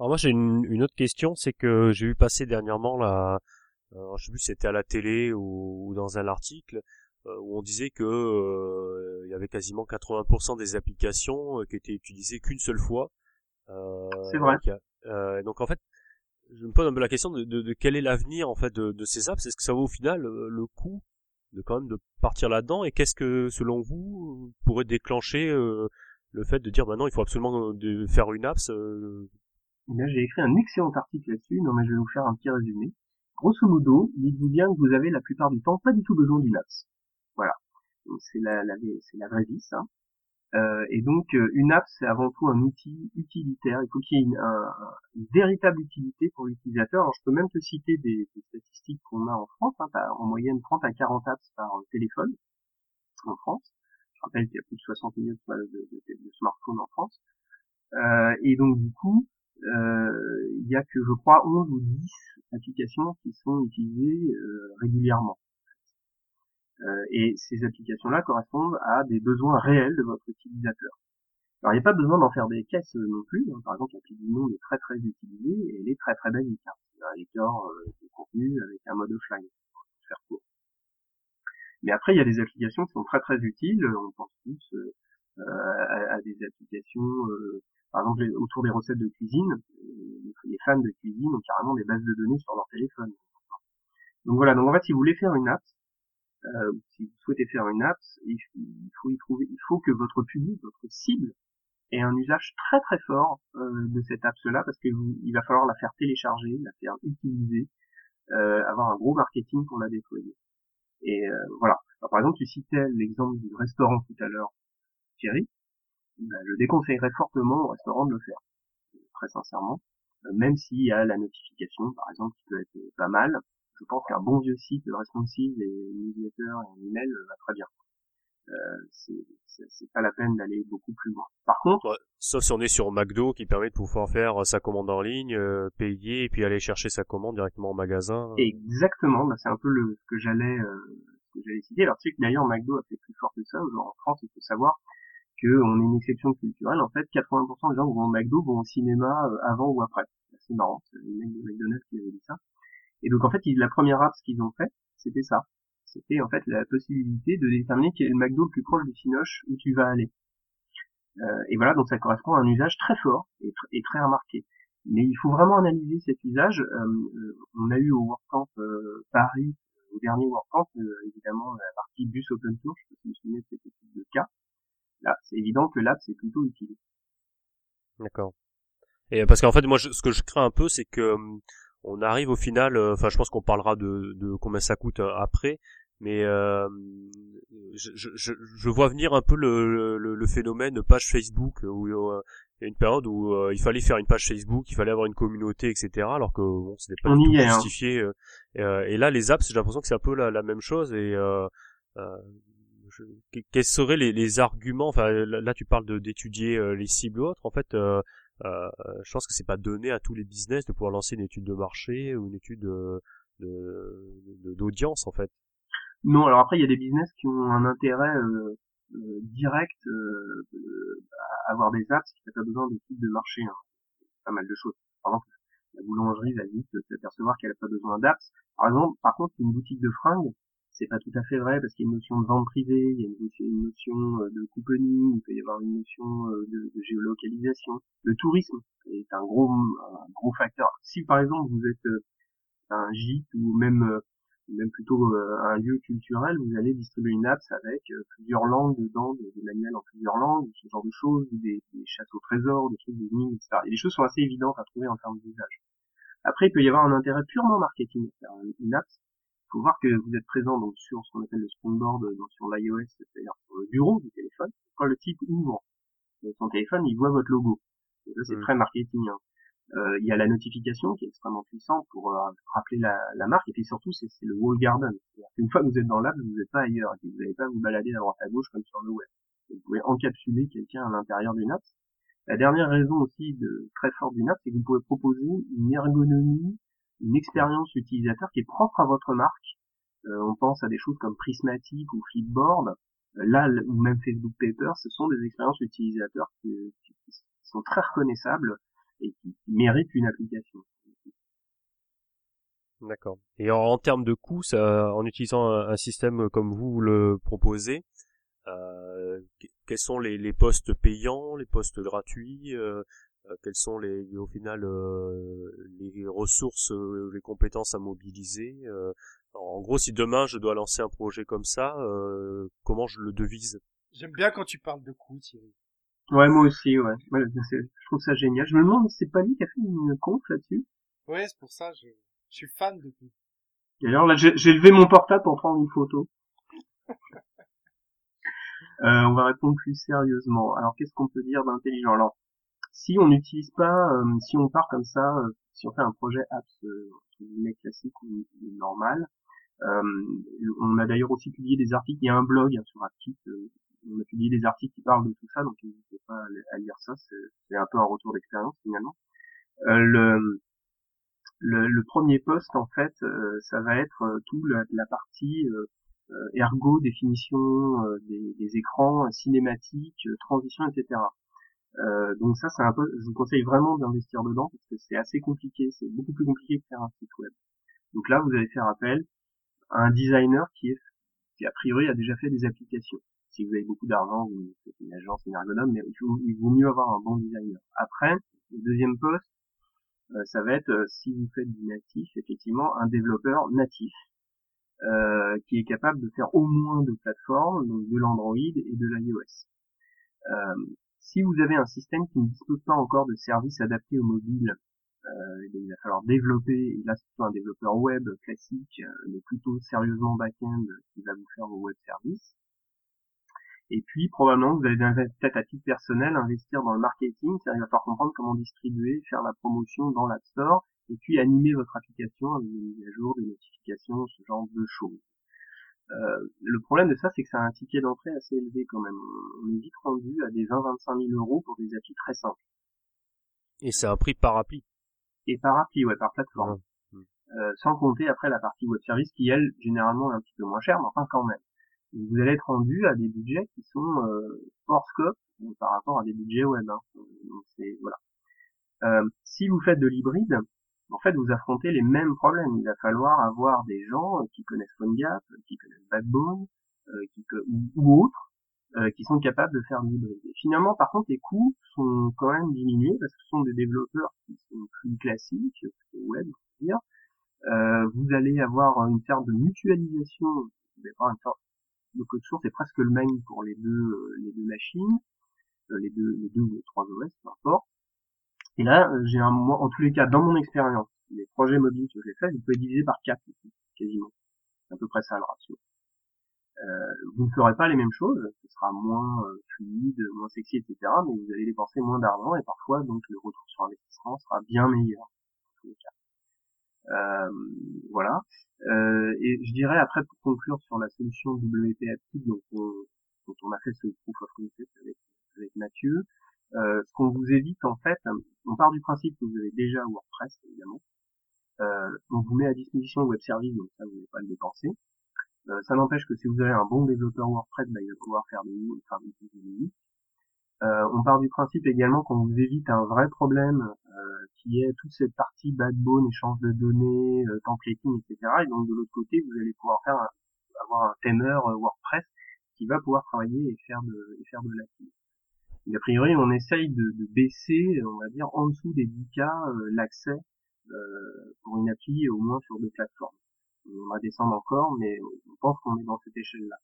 Alors moi j'ai une, une, autre question, c'est que j'ai vu passer dernièrement la, euh, je sais plus si c'était à la télé ou, ou dans un article, euh, où on disait que euh, il y avait quasiment 80% des applications euh, qui étaient utilisées qu'une seule fois. c'est vrai. Donc, donc en fait, je me pose un peu la question de, de, de quel est l'avenir en fait de, de ces apps. Est-ce que ça vaut au final le coup de quand même de partir là-dedans? Et qu'est-ce que selon vous pourrait déclencher le fait de dire maintenant il faut absolument de faire une app Là j'ai écrit un excellent article là-dessus, non mais je vais vous faire un petit résumé. Grosso modo, dites-vous bien que vous avez la plupart du temps pas du tout besoin d'une app. Voilà. C'est la, la, la vraie vie, ça. Euh, et donc, euh, une app, c'est avant tout un outil utilitaire. Il faut qu'il y ait une, véritable utilité pour l'utilisateur. Alors, je peux même te citer des, statistiques qu'on a en France. Hein, en moyenne 30 à 40 apps par téléphone en France. Je rappelle qu'il y a plus de 60 millions de, smartphones en France. Euh, et donc, du coup, il y a que, je crois, 11 ou 10 applications qui sont utilisées euh, régulièrement. Euh, et ces applications-là correspondent à des besoins réels de votre utilisateur. Alors il n'y a pas besoin d'en faire des caisses euh, non plus. Hein. Par exemple, l'appli du monde est très très utilisée et elle est très très basique. Hein. C'est un lecteur euh, de contenu avec un mode offline. Faire court. Mais après, il y a des applications qui sont très très utiles. On pense tous euh, à, à, des applications, euh, par exemple autour des recettes de cuisine. Les fans de cuisine ont carrément des bases de données sur leur téléphone. Donc voilà. Donc en fait, si vous voulez faire une app, euh, si vous souhaitez faire une app, il faut y trouver, il faut que votre public, votre cible, ait un usage très très fort euh, de cette app-là parce qu'il va falloir la faire télécharger, la faire utiliser, euh, avoir un gros marketing pour la déployer. Et euh, voilà. par exemple, tu citais l'exemple du restaurant tout à l'heure, Thierry. Ben, je déconseillerais fortement au restaurant de le faire, très sincèrement. Euh, même s'il y a la notification, par exemple, qui peut être pas mal, je pense qu'un bon vieux site responsive et newsletter et email va très bien. Euh, c'est pas la peine d'aller beaucoup plus loin. Par contre, sauf si on est sur McDo qui permet de pouvoir faire sa commande en ligne, euh, payer et puis aller chercher sa commande directement au magasin. Exactement, bah, c'est un peu le ce que j'allais euh, ce que j'allais citer. Alors tu sais que d'ailleurs McDo a fait plus fort que ça. Genre, en France, il faut savoir que on est une exception culturelle. En fait, 80% des gens vont au McDo vont au cinéma euh, avant ou après. C'est marrant, c'est le mec de McDonald's qui avait dit ça. Et donc en fait, la première app, ce qu'ils ont fait, c'était ça. C'était en fait la possibilité de déterminer quel est le McDo le plus proche du Cinoche où tu vas aller. Euh, et voilà, donc ça correspond à un usage très fort et, très remarqué. Mais il faut vraiment analyser cet usage. Euh, on a eu au WordCamp euh, Paris, au dernier WordCamp, évidemment la partie bus open source, je me souviens de cette étude de cas. Là, c'est évident que l'app c'est plutôt utile. D'accord. Et parce qu'en fait, moi, ce que je crains un peu, c'est que hum, on arrive au final. euh, Enfin, je pense qu'on parlera de, de combien ça coûte euh, après, mais euh, je, je, je- je vois venir un peu le, le, le phénomène page Facebook où euh, il y a une période où euh, il fallait faire une page Facebook, il fallait avoir une communauté, etc. Alors que bon, c'était pas du tout hein. justifié. euh, et, euh, et là, les apps, j'ai l'impression que c'est un peu la, la même chose. Et euh, euh, quels seraient les, les arguments Enfin, là, tu parles d'étudier euh, les cibles ou autres. En fait, euh, euh, je pense que c'est pas donné à tous les business de pouvoir lancer une étude de marché ou une étude de- de- de- d'audience en fait. Non, alors après il y a des business qui ont un intérêt euh, euh, direct euh, euh, à avoir des apps qui n'ont pas besoin d'études de marché. Hein. Pas mal de choses. Par exemple, la boulangerie va vite s'apercevoir qu'elle n'a pas besoin d'apps. Par exemple, par contre, une boutique de fringues, c'est pas tout à fait vrai parce qu'il y a une notion de vente privée, il y a une notion, euh, de couponing, il peut y avoir une notion euh, de, géolocalisation. Le tourisme est un gros, un gros facteur. Si par exemple vous êtes euh, un gîte ou même même plutôt un lieu culturel, vous allez distribuer une app avec plusieurs langues dedans, des, manuels en plusieurs langues, ce genre de choses, des, des chasses au trésor, des trucs, des énigmes, etc. Et les choses sont assez évidentes à trouver en termes d'usage. Après, il peut y avoir un intérêt purement marketing une app. Il faut voir que vous êtes présent donc sur ce qu'on appelle le springboard, euh, donc sur l'iOS, c'est-à-dire sur le bureau du téléphone. Quand le type ouvre son téléphone, il voit votre logo. Et ça, c'est Mm. très marketing. hein. Euh, il y a la notification qui est extrêmement puissante pour euh, rappeler la, la marque et puis surtout c'est c'est le wall garden. C'est-à-dire qu'une fois que vous êtes dans l'app, vous n'êtes pas ailleurs et vous n'allez pas vous balader à droite à gauche comme sur le web. Vous pouvez encapsuler quelqu'un à l'intérieur d'une app. La dernière raison aussi de très forte d'une app, c'est que vous pouvez proposer une ergonomie, une expérience utilisateur qui est propre à votre marque. Euh, on pense à des choses comme Prismatic ou Flipboard. Euh, là, ou même Facebook Paper, ce sont des expériences utilisateurs qui, qui sont très reconnaissables et qui, méritent une application. D'accord. Et en, termes de coûts, en utilisant un, système comme vous le proposez, euh, que- quels sont les, les postes payants, les postes gratuits euh, euh, Quelles sont les, au final euh, les ressources, euh, les compétences à mobiliser euh, En gros, si demain je dois lancer un projet comme ça, euh, comment je le devise? J'aime bien quand tu parles de coûts, Thierry. Ouais, moi aussi, ouais. Ouais, c'est- je trouve ça génial. Je me demande si c'est pas lui qui a fait une conf là-dessus? Ouais, c'est pour ça, je, je suis fan de coûts. D'ailleurs, là, j'ai j'ai levé mon portable pour prendre une photo. Euh, on va répondre plus sérieusement. Alors, qu'est-ce qu'on peut dire d'intelligent? Alors, si on n'utilise pas, euh, si on part comme ça, euh, si on fait un projet apps euh, classique ou, normal, euh, on a d'ailleurs aussi publié des articles. Il y a un blog hein, sur Appkit. euh, on a publié des articles qui parlent de tout ça, donc n'hésitez pas à, lire ça. C'est un peu un retour d'expérience finalement. Euh, le, le, le premier poste en fait, ça va être tout la, la partie ergo, définition des, des écrans, cinématiques, transition, etc. Euh, donc ça, c'est un peu, je vous conseille vraiment d'investir dedans parce que c'est assez compliqué, c'est beaucoup plus compliqué que faire un site web. Donc là, vous allez faire appel à un designer qui est, qui a priori a déjà fait des applications. Si vous avez beaucoup d'argent, vous faites une agence, une ergonome, mais il vaut, mieux avoir un bon designer. Après, le deuxième poste, euh, ça va être, euh, si vous faites du natif, effectivement, un développeur natif euh, qui est capable de faire au moins deux plateformes, donc de l'Android et de l'iOS. Si vous avez un système qui ne dispose pas encore de services adaptés au mobile, euh, eh il va falloir développer, et là c'est plutôt un développeur web classique, euh, mais plutôt sérieusement back-end qui va vous faire vos web services. Et puis probablement vous allez peut-être à titre personnel investir dans le marketing, c'est-à-dire il va falloir comprendre comment distribuer, faire la promotion dans l'App Store, et puis animer votre application avec des mises à jour, des notifications, ce genre de choses. Euh, le problème de ça, c'est que ça a un ticket d'entrée assez élevé quand même. On est vite rendu à des 20-25 000 euros pour des applis très simples. Et c'est un prix par appli. Et par appli, ouais, par plateforme. Ouais. Euh, sans compter après la partie web service qui, elle, généralement est un petit peu moins chère, mais enfin quand même. Donc, vous allez être rendu à des budgets qui sont euh, hors scope par rapport à des budgets web. Hein. Donc c'est voilà. Euh, si vous faites de l'hybride, en fait, vous affrontez les mêmes problèmes. Il va falloir avoir des gens qui connaissent PhoneGap, qui connaissent Backbone, euh, qui, ou, ou autres, euh, qui sont capables de faire de l'hybride. Finalement, par contre, les coûts sont quand même diminués parce que ce sont des développeurs qui sont plus classiques, plutôt web, on va dire. Euh, vous allez avoir une sorte de mutualisation, vous allez avoir une sorte le code source est presque le même pour les deux les deux machines, les deux les deux ou les trois OS, peu importe. Et là, j'ai un en tous les cas dans mon expérience, les projets mobiles que j'ai fait, vous pouvez diviser par 4 quasiment. C'est à peu près ça le ratio. Euh, vous ne ferez pas les mêmes choses, ce sera moins euh, fluide, moins sexy, etc. Mais vous allez dépenser moins d'argent et parfois donc le retour sur investissement sera bien meilleur. En tous les cas. Euh, voilà. Euh, et je dirais après pour conclure sur la solution WP donc on, dont on a fait ce proof of concept avec, avec Mathieu, euh, ce qu'on vous évite en fait, on part du principe que vous avez déjà WordPress évidemment, euh, on vous met à disposition web service, donc ça vous n'allez pas le dépenser. Euh, ça n'empêche que si vous avez un bon développeur WordPress, bah, il va pouvoir faire des des euh, on part du principe également qu'on vous évite un vrai problème qui est toute cette partie backbone, échange de données, templating, etc. Et donc de l'autre côté, vous allez pouvoir faire avoir un euh, WordPress qui va pouvoir travailler et faire de, et faire de l'API. a priori, on essaye de, baisser, on va dire, en dessous des 10K l'accès pour une appli au moins sur deux plateformes on va descendre encore, mais on pense qu'on est dans cette échelle-là.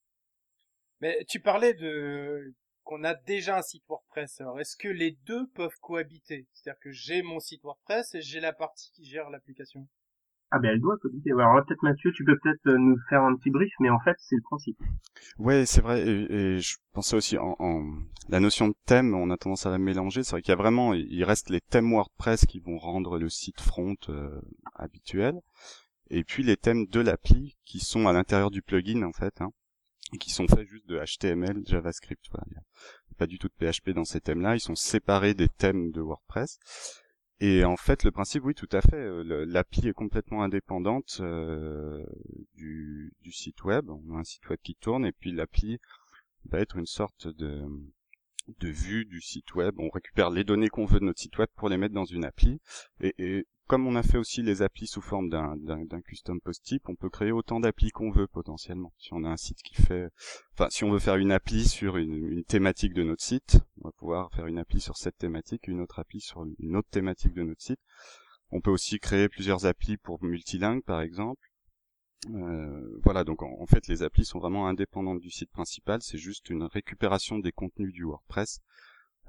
Mais tu parlais de qu'on a déjà un site WordPress. Alors, est-ce que les deux peuvent cohabiter? C'est-à-dire que j'ai mon site WordPress et j'ai la partie qui gère l'application? Ah ben elle doit cohabiter. Alors peut-être Mathieu, tu peux peut-être euh, nous faire un petit brief, mais en fait, c'est le principe. Ouais, c'est vrai. Et, je pensais aussi en, la notion de thème, on a tendance à la mélanger. C'est vrai qu'il y a vraiment, il reste les thèmes WordPress qui vont rendre le site front euh, habituel et puis les thèmes de l'appli qui sont à l'intérieur du plugin en fait, hein, et qui sont faits juste de HTML, JavaScript. Pas du tout de PHP dans ces thèmes-là, ils sont séparés des thèmes de WordPress. Et en fait, le principe, oui, tout à fait. Euh, l'appli est complètement indépendante euh, du, du, site web. On a un site web qui tourne et puis l'appli va être une sorte de, de vue du site web. On récupère les données qu'on veut de notre site web pour les mettre dans une appli. Et, et comme on a fait aussi les applis sous forme d'un custom post type, on peut créer autant d'applis qu'on veut potentiellement. Si on a un site qui fait, enfin, si on veut faire une appli sur une, une, thématique de notre site, on va pouvoir faire une appli sur cette thématique, une autre appli sur une autre thématique de notre site. On peut aussi créer plusieurs applis pour multilingue, par exemple. Euh, voilà, donc en, fait, les applis sont vraiment indépendantes du site principal. C'est juste une récupération des contenus du WordPress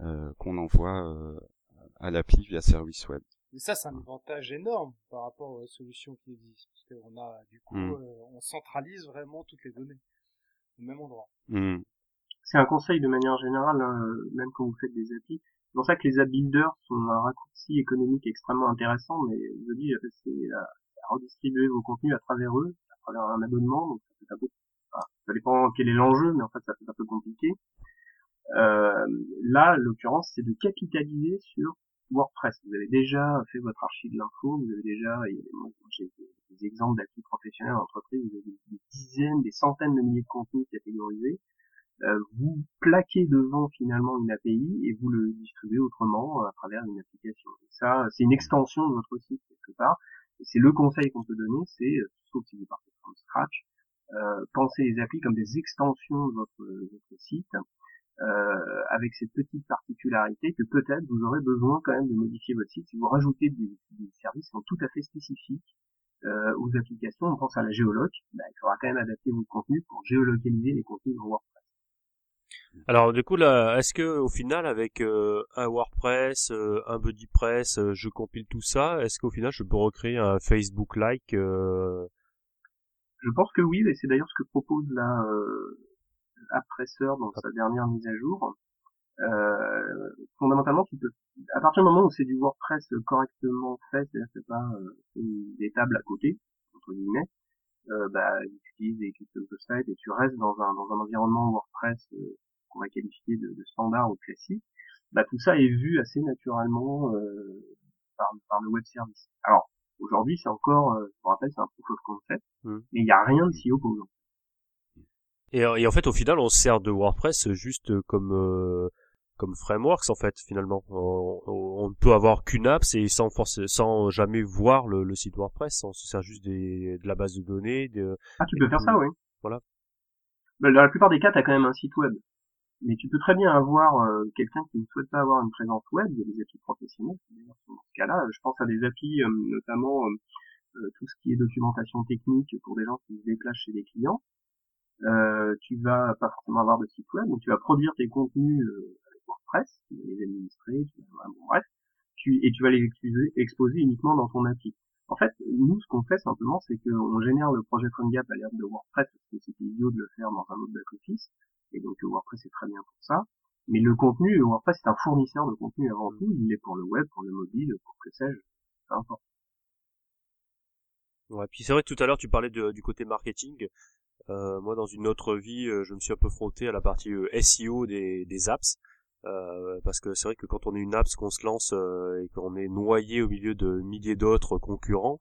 euh, qu'on envoie euh, à l'appli via service web. Et ça, c'est un avantage énorme par rapport aux solutions qui existent, parce qu'on a, du coup, mm. euh, on centralise vraiment toutes les données au même endroit. Mm. C'est un conseil de manière générale, euh, même quand vous faites des applis. C'est pour ça que les app builders sont un raccourci économique extrêmement intéressant, mais je dis, c'est à, redistribuer vos contenus à travers eux, à travers un abonnement, donc ça peut un peu, ça dépend quel est l'enjeu, mais en fait ça peut être un peu compliqué. Euh, là, l'occurrence, c'est de capitaliser sur WordPress. Vous avez déjà fait votre archive de l'info, vous avez déjà, j'ai des, exemples d'applis professionnels d'entreprise, vous avez des dizaines, des centaines de milliers de contenus catégorisés. Euh, vous plaquez devant finalement une API et vous le distribuez autrement à travers une application. ça, c'est une extension de votre site quelque part. Et c'est le conseil qu'on peut donner, c'est, euh, sauf si vous partez from scratch, euh, pensez les applis comme des extensions de votre site euh, avec cette petite particularité que peut-être vous aurez besoin quand même de modifier votre site si vous rajoutez des, des services qui sont tout à fait spécifiques euh, aux applications. On pense à la géoloc, bah, il faudra quand même adapter votre contenu pour géolocaliser les contenus dans WordPress. Alors du coup là, est-ce que au final avec euh, un WordPress, euh, un BuddyPress, euh, je compile tout ça, est-ce qu'au final je peux recréer un Facebook-like Je pense que oui, et c'est d'ailleurs ce que propose la AppPresseur dans sa dernière mise à jour. Euh, fondamentalement, tu peux, à partir du moment où c'est du WordPress correctement fait, c'est-à-dire c'est pas euh, des tables à côté, entre guillemets, euh, bah, tu utilises des custom sites et tu restes dans un, dans un environnement WordPress euh, qu'on va qualifier de, de, standard ou classique, bah, tout ça est vu assez naturellement euh, par, par le web service. Alors, aujourd'hui, c'est encore, je vous rappelle, c'est un proof of concept, mmh. mais il n'y a rien de si opposant. Et, et, en fait, au final, on sert de WordPress juste comme euh, comme frameworks en fait finalement. On, ne peut avoir qu'une app, c'est sans sans jamais voir le, le, site WordPress. On se sert juste des, de la base de données. De, ah, tu peux faire ça, oui. Voilà. Dans la plupart des cas, tu as quand même un site web. Mais tu peux très bien avoir euh, quelqu'un qui ne souhaite pas avoir une présence web. Il y a des applis professionnels. Dans ce cas-là, je pense à des applis, euh, notamment tout ce qui est documentation technique pour des gens qui se déplacent chez des clients euh, tu vas pas forcément avoir de site web, donc tu vas produire tes contenus euh, avec WordPress, tu vas les administrer, tu vas, bon, bref, tu, et tu vas les exposer, exposer uniquement dans ton appli. En fait, nous, ce qu'on fait simplement, c'est qu'on génère le projet PhoneGap à l'aide de WordPress, parce que c'était idiot de le faire dans un autre back-office, et donc WordPress est très bien pour ça. Mais le contenu, WordPress est un fournisseur de contenu avant tout, il est pour le web, pour le mobile, pour que sais-je, peu importe. Ouais, puis c'est vrai que tout à l'heure tu parlais de, du côté marketing. Euh, moi, dans une autre vie, euh, je me suis un peu frotté à la partie euh, SEO des, des apps. Euh, parce que c'est vrai que quand on est une app, qu'on se lance euh, et qu'on est noyé au milieu de milliers d'autres concurrents,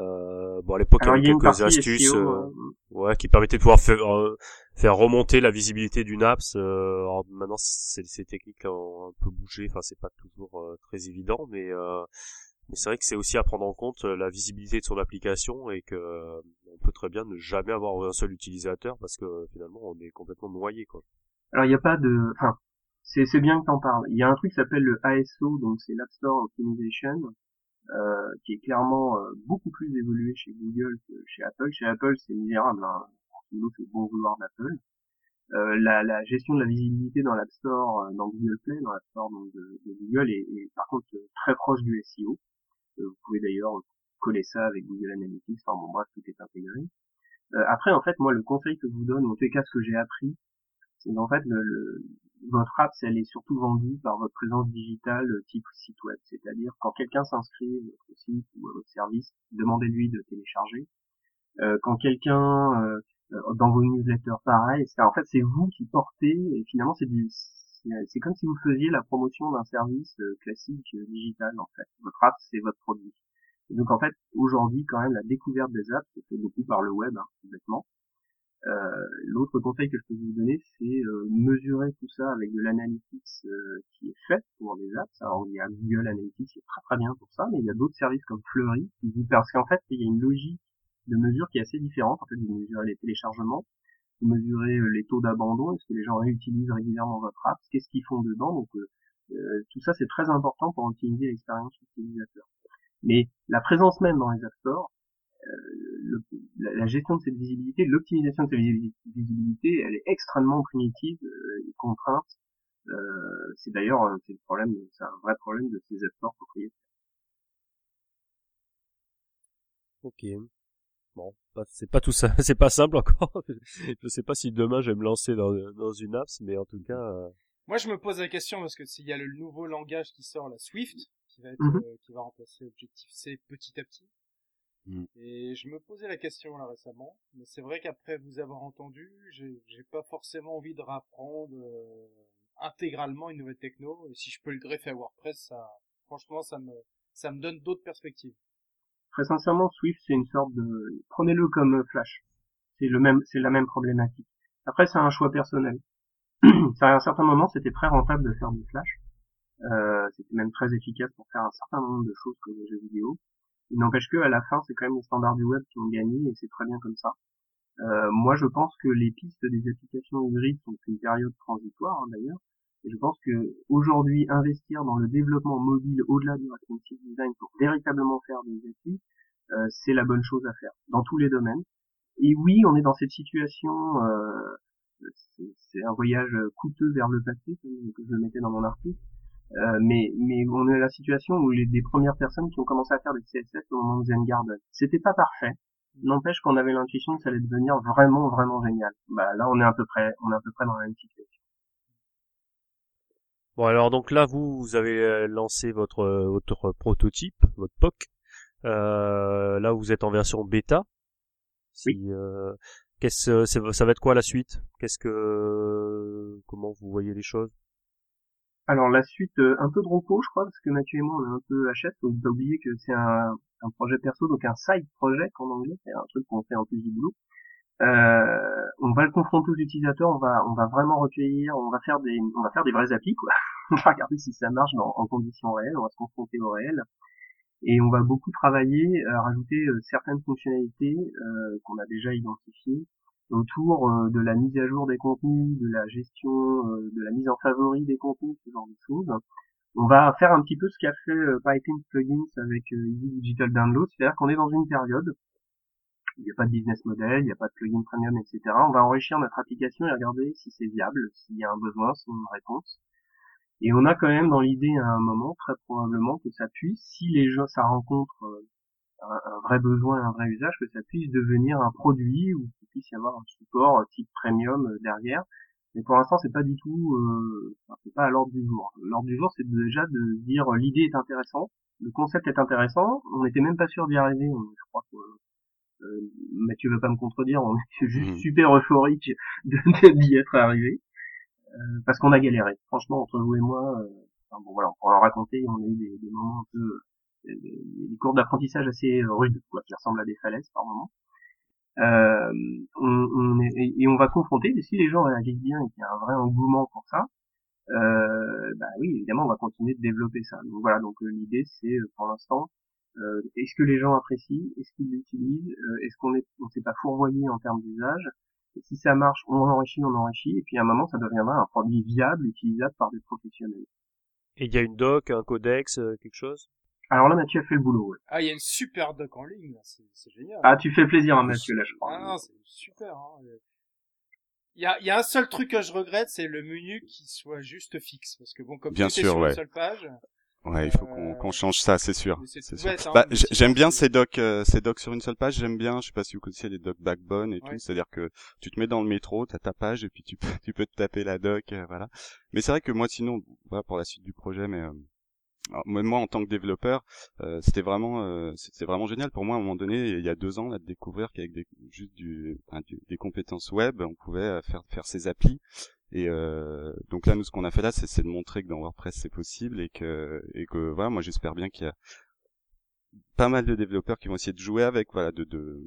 euh, bon à l'époque il y avait quelques astuces, SEO, ouais, qui permettaient de pouvoir faire, faire remonter la visibilité d'une app. alors maintenant, ces techniques ont un peu bougé. Enfin, c'est pas toujours très évident, mais mais c'est vrai que c'est aussi à prendre en compte euh, la visibilité de son application et que euh, on peut très bien ne jamais avoir un seul utilisateur parce que finalement on est complètement noyé quoi. Alors il n'y a pas de, enfin c'est bien que t'en parles. Il y a un truc qui s'appelle le ASO donc c'est l'App Store Optimization euh, qui est clairement euh, beaucoup plus évolué chez Google que chez Apple. Chez Apple c'est misérable, hein. c'est bon vouloir d'Apple. Euh, la, la, gestion de la visibilité dans l'App Store, dans Google Play, dans l'App Store donc de, Google est, par contre très proche du SEO. Vous pouvez d'ailleurs coller ça avec Google Analytics. Enfin bon bref, tout est intégré. Euh, après, en fait, moi, le conseil que je vous donne, en tout cas ce que j'ai appris, c'est qu'en fait, le, votre app, elle est surtout vendue par votre présence digitale euh, type site web. C'est-à-dire, quand quelqu'un s'inscrit à votre site ou à votre service, demandez-lui de télécharger. Euh, quand quelqu'un, euh, dans vos newsletters, pareil, en fait, c'est vous qui portez, et finalement, c'est du, c'est comme si vous faisiez la promotion d'un service euh, classique euh, digital en fait. Votre app c'est votre produit. Et donc en fait aujourd'hui quand même la découverte des apps se fait beaucoup par le web hein, complètement. Euh, L'autre conseil que je peux vous donner c'est euh, mesurer tout ça avec de l'analytics qui est fait pour les apps. Alors il y a Google Analytics qui est très très bien pour ça, mais il y a d'autres services comme Fleury qui vous parce qu'en fait il y a une logique de mesure qui est assez différente. En fait vous mesurez les téléchargements mesurer euh, les taux d'abandon, est-ce que les gens réutilisent régulièrement votre app, qu'est-ce qu'ils font dedans, donc euh, euh, tout ça c'est très important pour optimiser l'expérience utilisateur. Mais la présence même dans les App Store, le, la, gestion de cette visibilité, l'optimisation de cette visibilité, elle est extrêmement primitive et contrainte. c'est d'ailleurs c'est le problème, c'est un vrai problème de ces App Store propriétaires. Ok. Bon, c'est pas tout ça, c'est pas simple encore. je sais pas si demain je vais me lancer dans, dans une app, mais en tout cas. Euh, Moi, je me pose la question parce que s'il y a le nouveau langage qui sort, la Swift, qui va être, Mhm. euh, qui va remplacer Objective C petit à petit. Mhm. Et je me posais la question là récemment, mais c'est vrai qu'après vous avoir entendu, j'ai j'ai pas forcément envie de rapprendre euh, intégralement une nouvelle techno. Et si je peux le greffer à WordPress, ça, franchement, ça me, ça me donne d'autres perspectives. Très sincèrement, Swift, c'est une sorte de, prenez-le comme euh, Flash. C'est le même, c'est la même problématique. Après, c'est un choix personnel. à un certain moment, c'était très rentable de faire du Flash. Euh, c'était même très efficace pour faire un certain nombre de choses comme les jeux vidéo. Il n'empêche que, à la fin, c'est quand même les standards du web qui ont gagné et c'est très bien comme ça. Euh, moi, je pense que les pistes des applications hybrides sont une période transitoire, hein, d'ailleurs. Et je pense que aujourd'hui, investir dans le développement mobile au-delà du responsive design pour véritablement faire des applis, euh, c'est la bonne chose à faire dans tous les domaines. Et oui, on est dans cette situation, euh, c'est un voyage coûteux vers le passé, que je le mettais dans mon article, euh, mais, mais on est dans la situation où les des premières personnes qui ont commencé à faire des CSS au moment de Zen Garden. C'était pas parfait, n'empêche qu'on avait l'intuition que ça allait devenir vraiment vraiment génial. Bah là, on est à peu près, on est à peu près dans la même situation. Bon alors donc là vous, vous avez euh, lancé votre votre prototype, votre POC. Euh, là vous êtes en version bêta. Si, oui. euh, qu'est-ce ça va être quoi la suite? Qu'est-ce que comment vous voyez les choses? Alors la suite euh, un peu de roco je crois parce que Mathieu et moi on est un peu HS donc pas oublier que c'est un, un projet perso donc un side project en anglais c'est un truc qu'on fait en plus du boulot. Euh, on va le confronter aux utilisateurs, on va vraiment recueillir, on va faire des on va faire des vrais applis quoi. on va regarder si ça marche en conditions réelles, on va se confronter au réel et on va beaucoup travailler à rajouter euh, certaines fonctionnalités euh, qu'on a déjà identifiées autour euh, de la mise à jour des contenus, de la gestion, euh, de la mise en favori des contenus, ce genre de choses. On va faire un petit peu ce qu'a fait Piping Plugins avec Easy Digital Download, c'est-à-dire qu'on est dans une période il n'y a pas de business model, il n'y a pas de plugin premium, etc. On va enrichir notre application et regarder si c'est viable, s'il y a un besoin, s'il y a une réponse. Et on a quand même dans l'idée à un moment, très probablement, que ça puisse, si les gens, ça rencontre euh, un, vrai besoin, un vrai usage, que ça puisse devenir un produit ou qu'il puisse y avoir un support type premium euh, derrière. Mais pour l'instant, c'est pas du tout, euh, c'est pas à l'ordre du jour. L'ordre du jour, c'est déjà de dire l'idée est intéressante, le concept est intéressant. On n'était même pas sûr d'y arriver. Je crois que euh, Mathieu va pas me contredire, on est juste mmh. super euphorique d'y être arrivé. Euh, parce qu'on a galéré. Franchement, entre vous et moi, euh, enfin, bon voilà, on pourra raconter, on a eu des, des moments un peu, des, des cours d'apprentissage assez rudes, quoi, qui ressemblent à des falaises par moments. Euh, on, on est, et on va confronter, et si les gens réagissent bien et qu'il y a un vrai engouement pour ça, euh, bah oui, évidemment, on va continuer de développer ça. Donc voilà, donc l'idée c'est pour l'instant euh, est-ce que les gens apprécient? Est-ce qu'ils l'utilisent? Euh, Est-ce qu'on est, on s'est pas fourvoyé en termes d'usage? Si ça marche, on enrichit, on enrichit, et puis à un moment, ça deviendra un produit viable, utilisable par des professionnels. Et il y a une doc, un codex, euh, quelque chose? Alors là, Mathieu a fait le boulot. Ouais. Ah, il y a une super doc en ligne, c'est génial. Ah, tu fais plaisir à Mathieu, là, je crois. Ah non, c'est super. Hein. Il y a, y a un seul truc que je regrette, c'est le menu qui soit juste fixe, parce que bon, comme Bien sûr, sur une seule page, Ouais, il faut qu'on change ça, c'est sûr. Bah, j'aime bien ces docs, euh, ces docs sur une seule page. J'aime bien. Je sais pas si vous connaissez les docs Backbone et tout. C'est-à-dire que tu te mets dans le métro, t'as ta page et puis tu peux, tu peux te taper la doc, euh, voilà. Mais c'est vrai que moi, sinon, voilà pour la suite du projet, mais euh, moi en tant que développeur, c'était vraiment, c'était vraiment génial pour moi à un moment donné, il y a deux ans, là, de découvrir qu'avec des, juste du, des compétences web, on pouvait faire faire ses applis et euh, donc là, nous, ce qu'on a fait là, c'est de montrer que dans WordPress c'est possible et que et que voilà, moi j'espère bien qu'il y a pas mal de développeurs qui vont essayer de jouer avec, voilà, de de,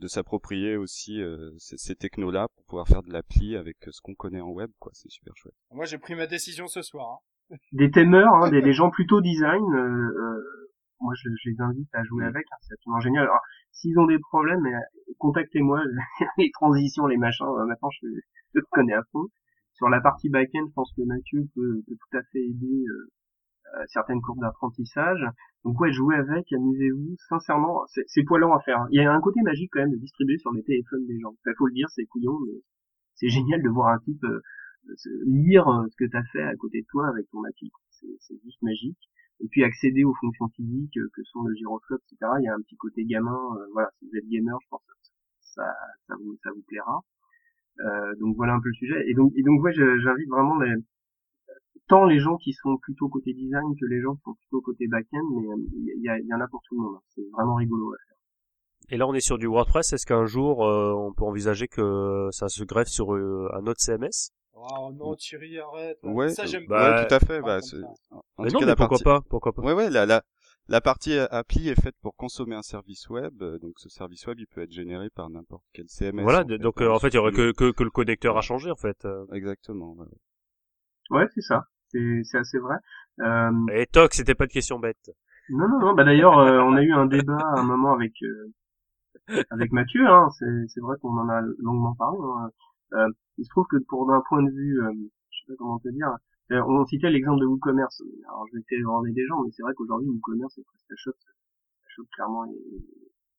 de s'approprier aussi euh, ces, ces technos-là pour pouvoir faire de l'appli avec ce qu'on connaît en web, quoi. C'est super chouette. Moi, j'ai pris ma décision ce soir. Hein. Des thèmeurs, hein, des, des, gens plutôt design. Euh, euh, moi, je, je, les invite à jouer avec. Hein, c'est absolument génial. Alors, s'ils ont des problèmes, contactez-moi. les transitions, les machins. maintenant, je, je connais à fond. Sur la partie back-end, je pense que Mathieu peut, tout à fait aider euh, certaines courbes d'apprentissage. Donc ouais, jouez avec, amusez-vous. Sincèrement, c'est poilant à faire. Hein. Il y a un côté magique quand même de distribuer sur les téléphones des gens. Il faut le dire, c'est couillon, mais c'est génial de voir un type euh, lire euh, ce que tu as fait à côté de toi avec ton appli. C'est juste magique. Et puis accéder aux fonctions physiques que sont le gyroscope, etc. Il y a un petit côté gamin. voilà, si vous êtes gamer, je pense que ça, ça, vous, ça vous plaira. Euh, donc voilà un peu le sujet. Et donc, et donc ouais, j'invite vraiment les, tant les gens qui sont plutôt côté design que les gens qui sont plutôt côté back-end, mais euh, il y, y, en a pour tout le monde. Hein. C'est vraiment rigolo à faire. Et là, on est sur du WordPress. Est-ce qu'un jour, euh, on peut envisager que ça se greffe sur un autre CMS Oh non, Thierry, arrête. Ouais, ça j'aime bah, ouais, tout à fait. Bah, mais non, mais pourquoi pas Pourquoi pas Ouais, ouais. La, la, la partie appli est faite pour consommer un service web, euh, donc ce service web il peut être généré par n'importe quel CMS. Voilà, donc euh, en fait il y aurait que, que, que, le connecteur à changer en fait. Euh. Exactement. Ouais, c'est ça, c'est assez vrai. Euh... Et toc, c'était pas de question bête. Non, non, non. Bah d'ailleurs, on a eu un débat à un moment avec avec Mathieu. Hein, c'est vrai qu'on en a longuement parlé. Hein. il se trouve que pour d'un point de vue, je sais pas comment te dire, euh, on citait l'exemple de WooCommerce. Alors, je vais de des gens, mais c'est vrai qu'aujourd'hui, WooCommerce et PrestaShop, PrestaShop clairement est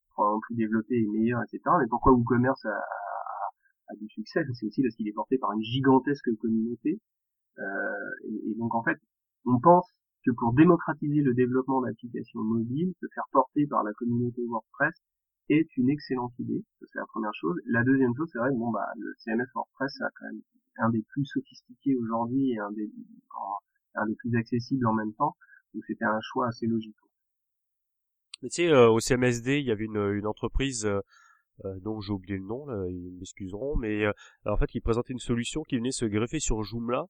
probablement plus développé et meilleur, etc. Mais pourquoi WooCommerce a, a, du succès? C'est aussi parce qu'il est porté par une gigantesque communauté. Euh, et, donc, en fait, on pense que pour démocratiser le développement d'applications mobiles, se faire porter par la communauté WordPress est une excellente idée. C'est la première chose. La deuxième chose, c'est vrai bon, bah, le CMS WordPress a quand même un des plus sophistiqués aujourd'hui et un des, plus accessibles en même temps. Donc c'était un choix assez logique. Mais tu sais, euh, au CMSD, il y avait une, entreprise euh, euh dont j'ai oublié le nom, ils m'excuseront, mais euh, en fait, qui présentait une solution qui venait se greffer sur Joomla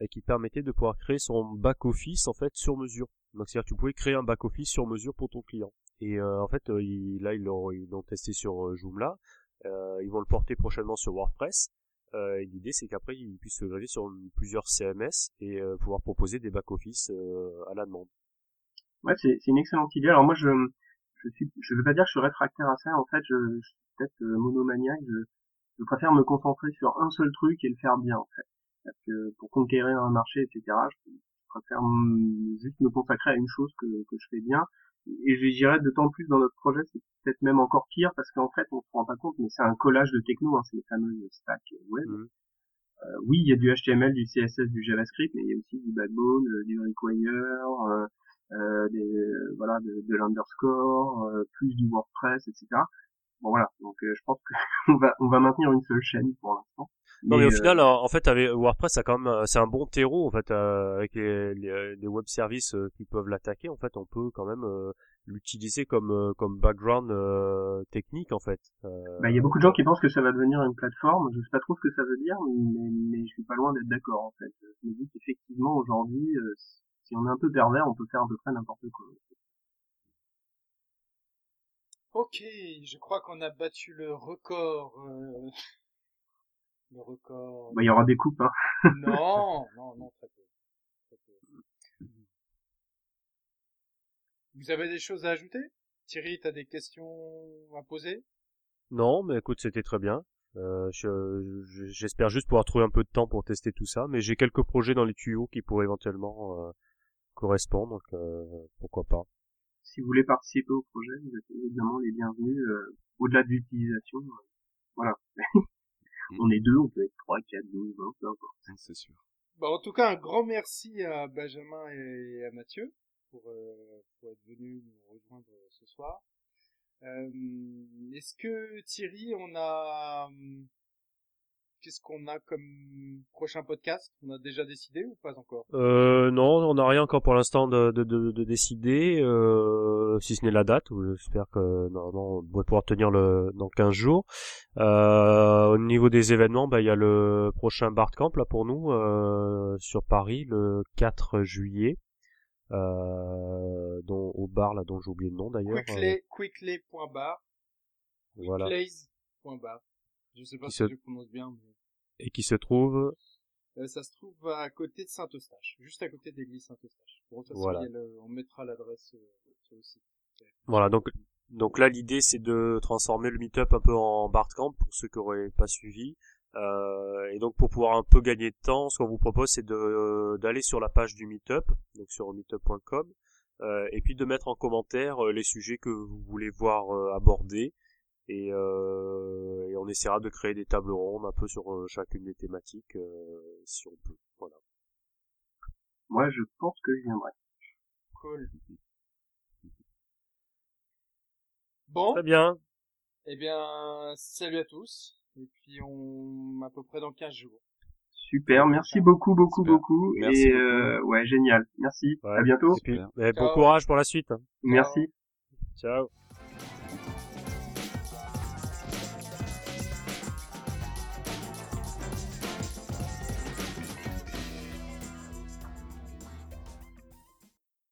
et qui permettait de pouvoir créer son back office en fait sur mesure. Donc c'est-à-dire que tu pouvais créer un back office sur mesure pour ton client. Et en fait, il, là ils l'ont testé sur Joomla. ils vont le porter prochainement sur WordPress. Euh, l'idée c'est qu'après ils puissent se greffer sur plusieurs CMS et euh, pouvoir proposer des back-office euh, à la demande. Ouais, c'est une excellente idée. Alors moi je je suis je veux pas dire que je suis réfractaire à ça. En fait, je, suis peut-être monomaniaque. Je, préfère me concentrer sur un seul truc et le faire bien en fait. Parce que pour conquérir un marché, etc. Je, préfère juste me consacrer à une chose que je fais bien et je dirais d'autant plus dans notre projet, c'est peut-être même encore pire parce qu'en fait, on se rend pas compte, mais c'est un collage de techno, hein, c'est les fameuses stacks web. Mhm. Euh, oui, il y a du HTML, du CSS, du JavaScript, mais il y a aussi du backbone, euh, du require, euh, euh, des, euh, voilà, de, de l'underscore, euh, plus du WordPress, etc. Bon voilà, donc euh, je pense qu'on va on va maintenir une seule chaîne pour l'instant. Non mais au euh, final, en fait, avec WordPress, ça quand même, euh, c'est un bon terreau en fait, euh, avec les, les, les web services qui peuvent l'attaquer. En fait, on peut quand même euh, l'utiliser comme euh, comme background euh, technique en fait. Euh, bah, il y a beaucoup de gens qui pensent que ça va devenir une plateforme. Je sais pas trop ce que ça veut dire, mais, mais je suis pas loin d'être d'accord en fait. Je me dis qu'effectivement aujourd'hui, euh, si on est un peu pervers, on peut faire à peu près n'importe quoi. Ok, je crois qu'on a battu le record. Le record. Bah, il y aura des coupes. Hein. Non, non, non, très peu. Très peu. Vous avez des choses à ajouter? Thierry, t'as des questions à poser? Non, mais écoute, c'était très bien. Euh, je- je- J'espère juste pouvoir trouver un peu de temps pour tester tout ça, mais j'ai quelques projets dans les tuyaux qui pourraient éventuellement euh, correspondre, donc euh, pourquoi pas. Si vous voulez participer au projet, vous êtes évidemment les bienvenus. euh, Au-delà de l'utilisation, euh, on est deux, on peut être trois, quatre, douze, vingt, peu importe. C'est sûr. Bah, en tout cas, un grand merci à Benjamin et à Mathieu pour, euh, pour être venus nous rejoindre ce soir. Euh, Est-ce que Thierry, on a hum, qu'est-ce qu'on a comme prochain podcast On a déjà décidé ou pas encore? Euh, non, on n'a rien encore pour l'instant de, de, de, de décider, euh, si ce n'est la date, j'espère que normalement on devrait pouvoir tenir le dans 15 jours. Euh, au niveau des événements, bah, il y a le prochain Bartcamp là pour nous euh, sur Paris le 4 juillet, euh, dont, au bar là dont j'ai oublié le nom d'ailleurs. Quickly, quickly.bar, Euh, voilà. Je sais pas si se- je prononce bien, mais Et qui se trouve euh, ça se trouve à côté de Saint-Eustache, juste à côté de l'église Saint-Eustache. Bon, Voilà. le- on mettra l'adresse euh, sur le site. Voilà, donc donc là l'idée c'est de transformer le meet-up un peu en Bartcamp pour ceux qui auraient pas suivi. Euh, et donc pour pouvoir un peu gagner de temps, ce qu'on vous propose c'est de d'aller sur la page du meet-up, donc sur meetup.com, euh, et puis de mettre en commentaire euh, les sujets que vous voulez voir euh, abordés. Et, euh, et on essaiera de créer des tables rondes un peu sur euh, chacune des thématiques euh, si on peut. Voilà. Moi, je pense que je viendrai. Cool. Bon, Très bien. eh bien, salut à tous. Et puis, on, à peu près dans 15 jours. Super, merci beaucoup, beaucoup, Super. beaucoup. Merci et euh, ouais, génial. Merci. Ouais. À bientôt. Et puis, Super. eh, bon courage pour la suite. Merci. Ciao.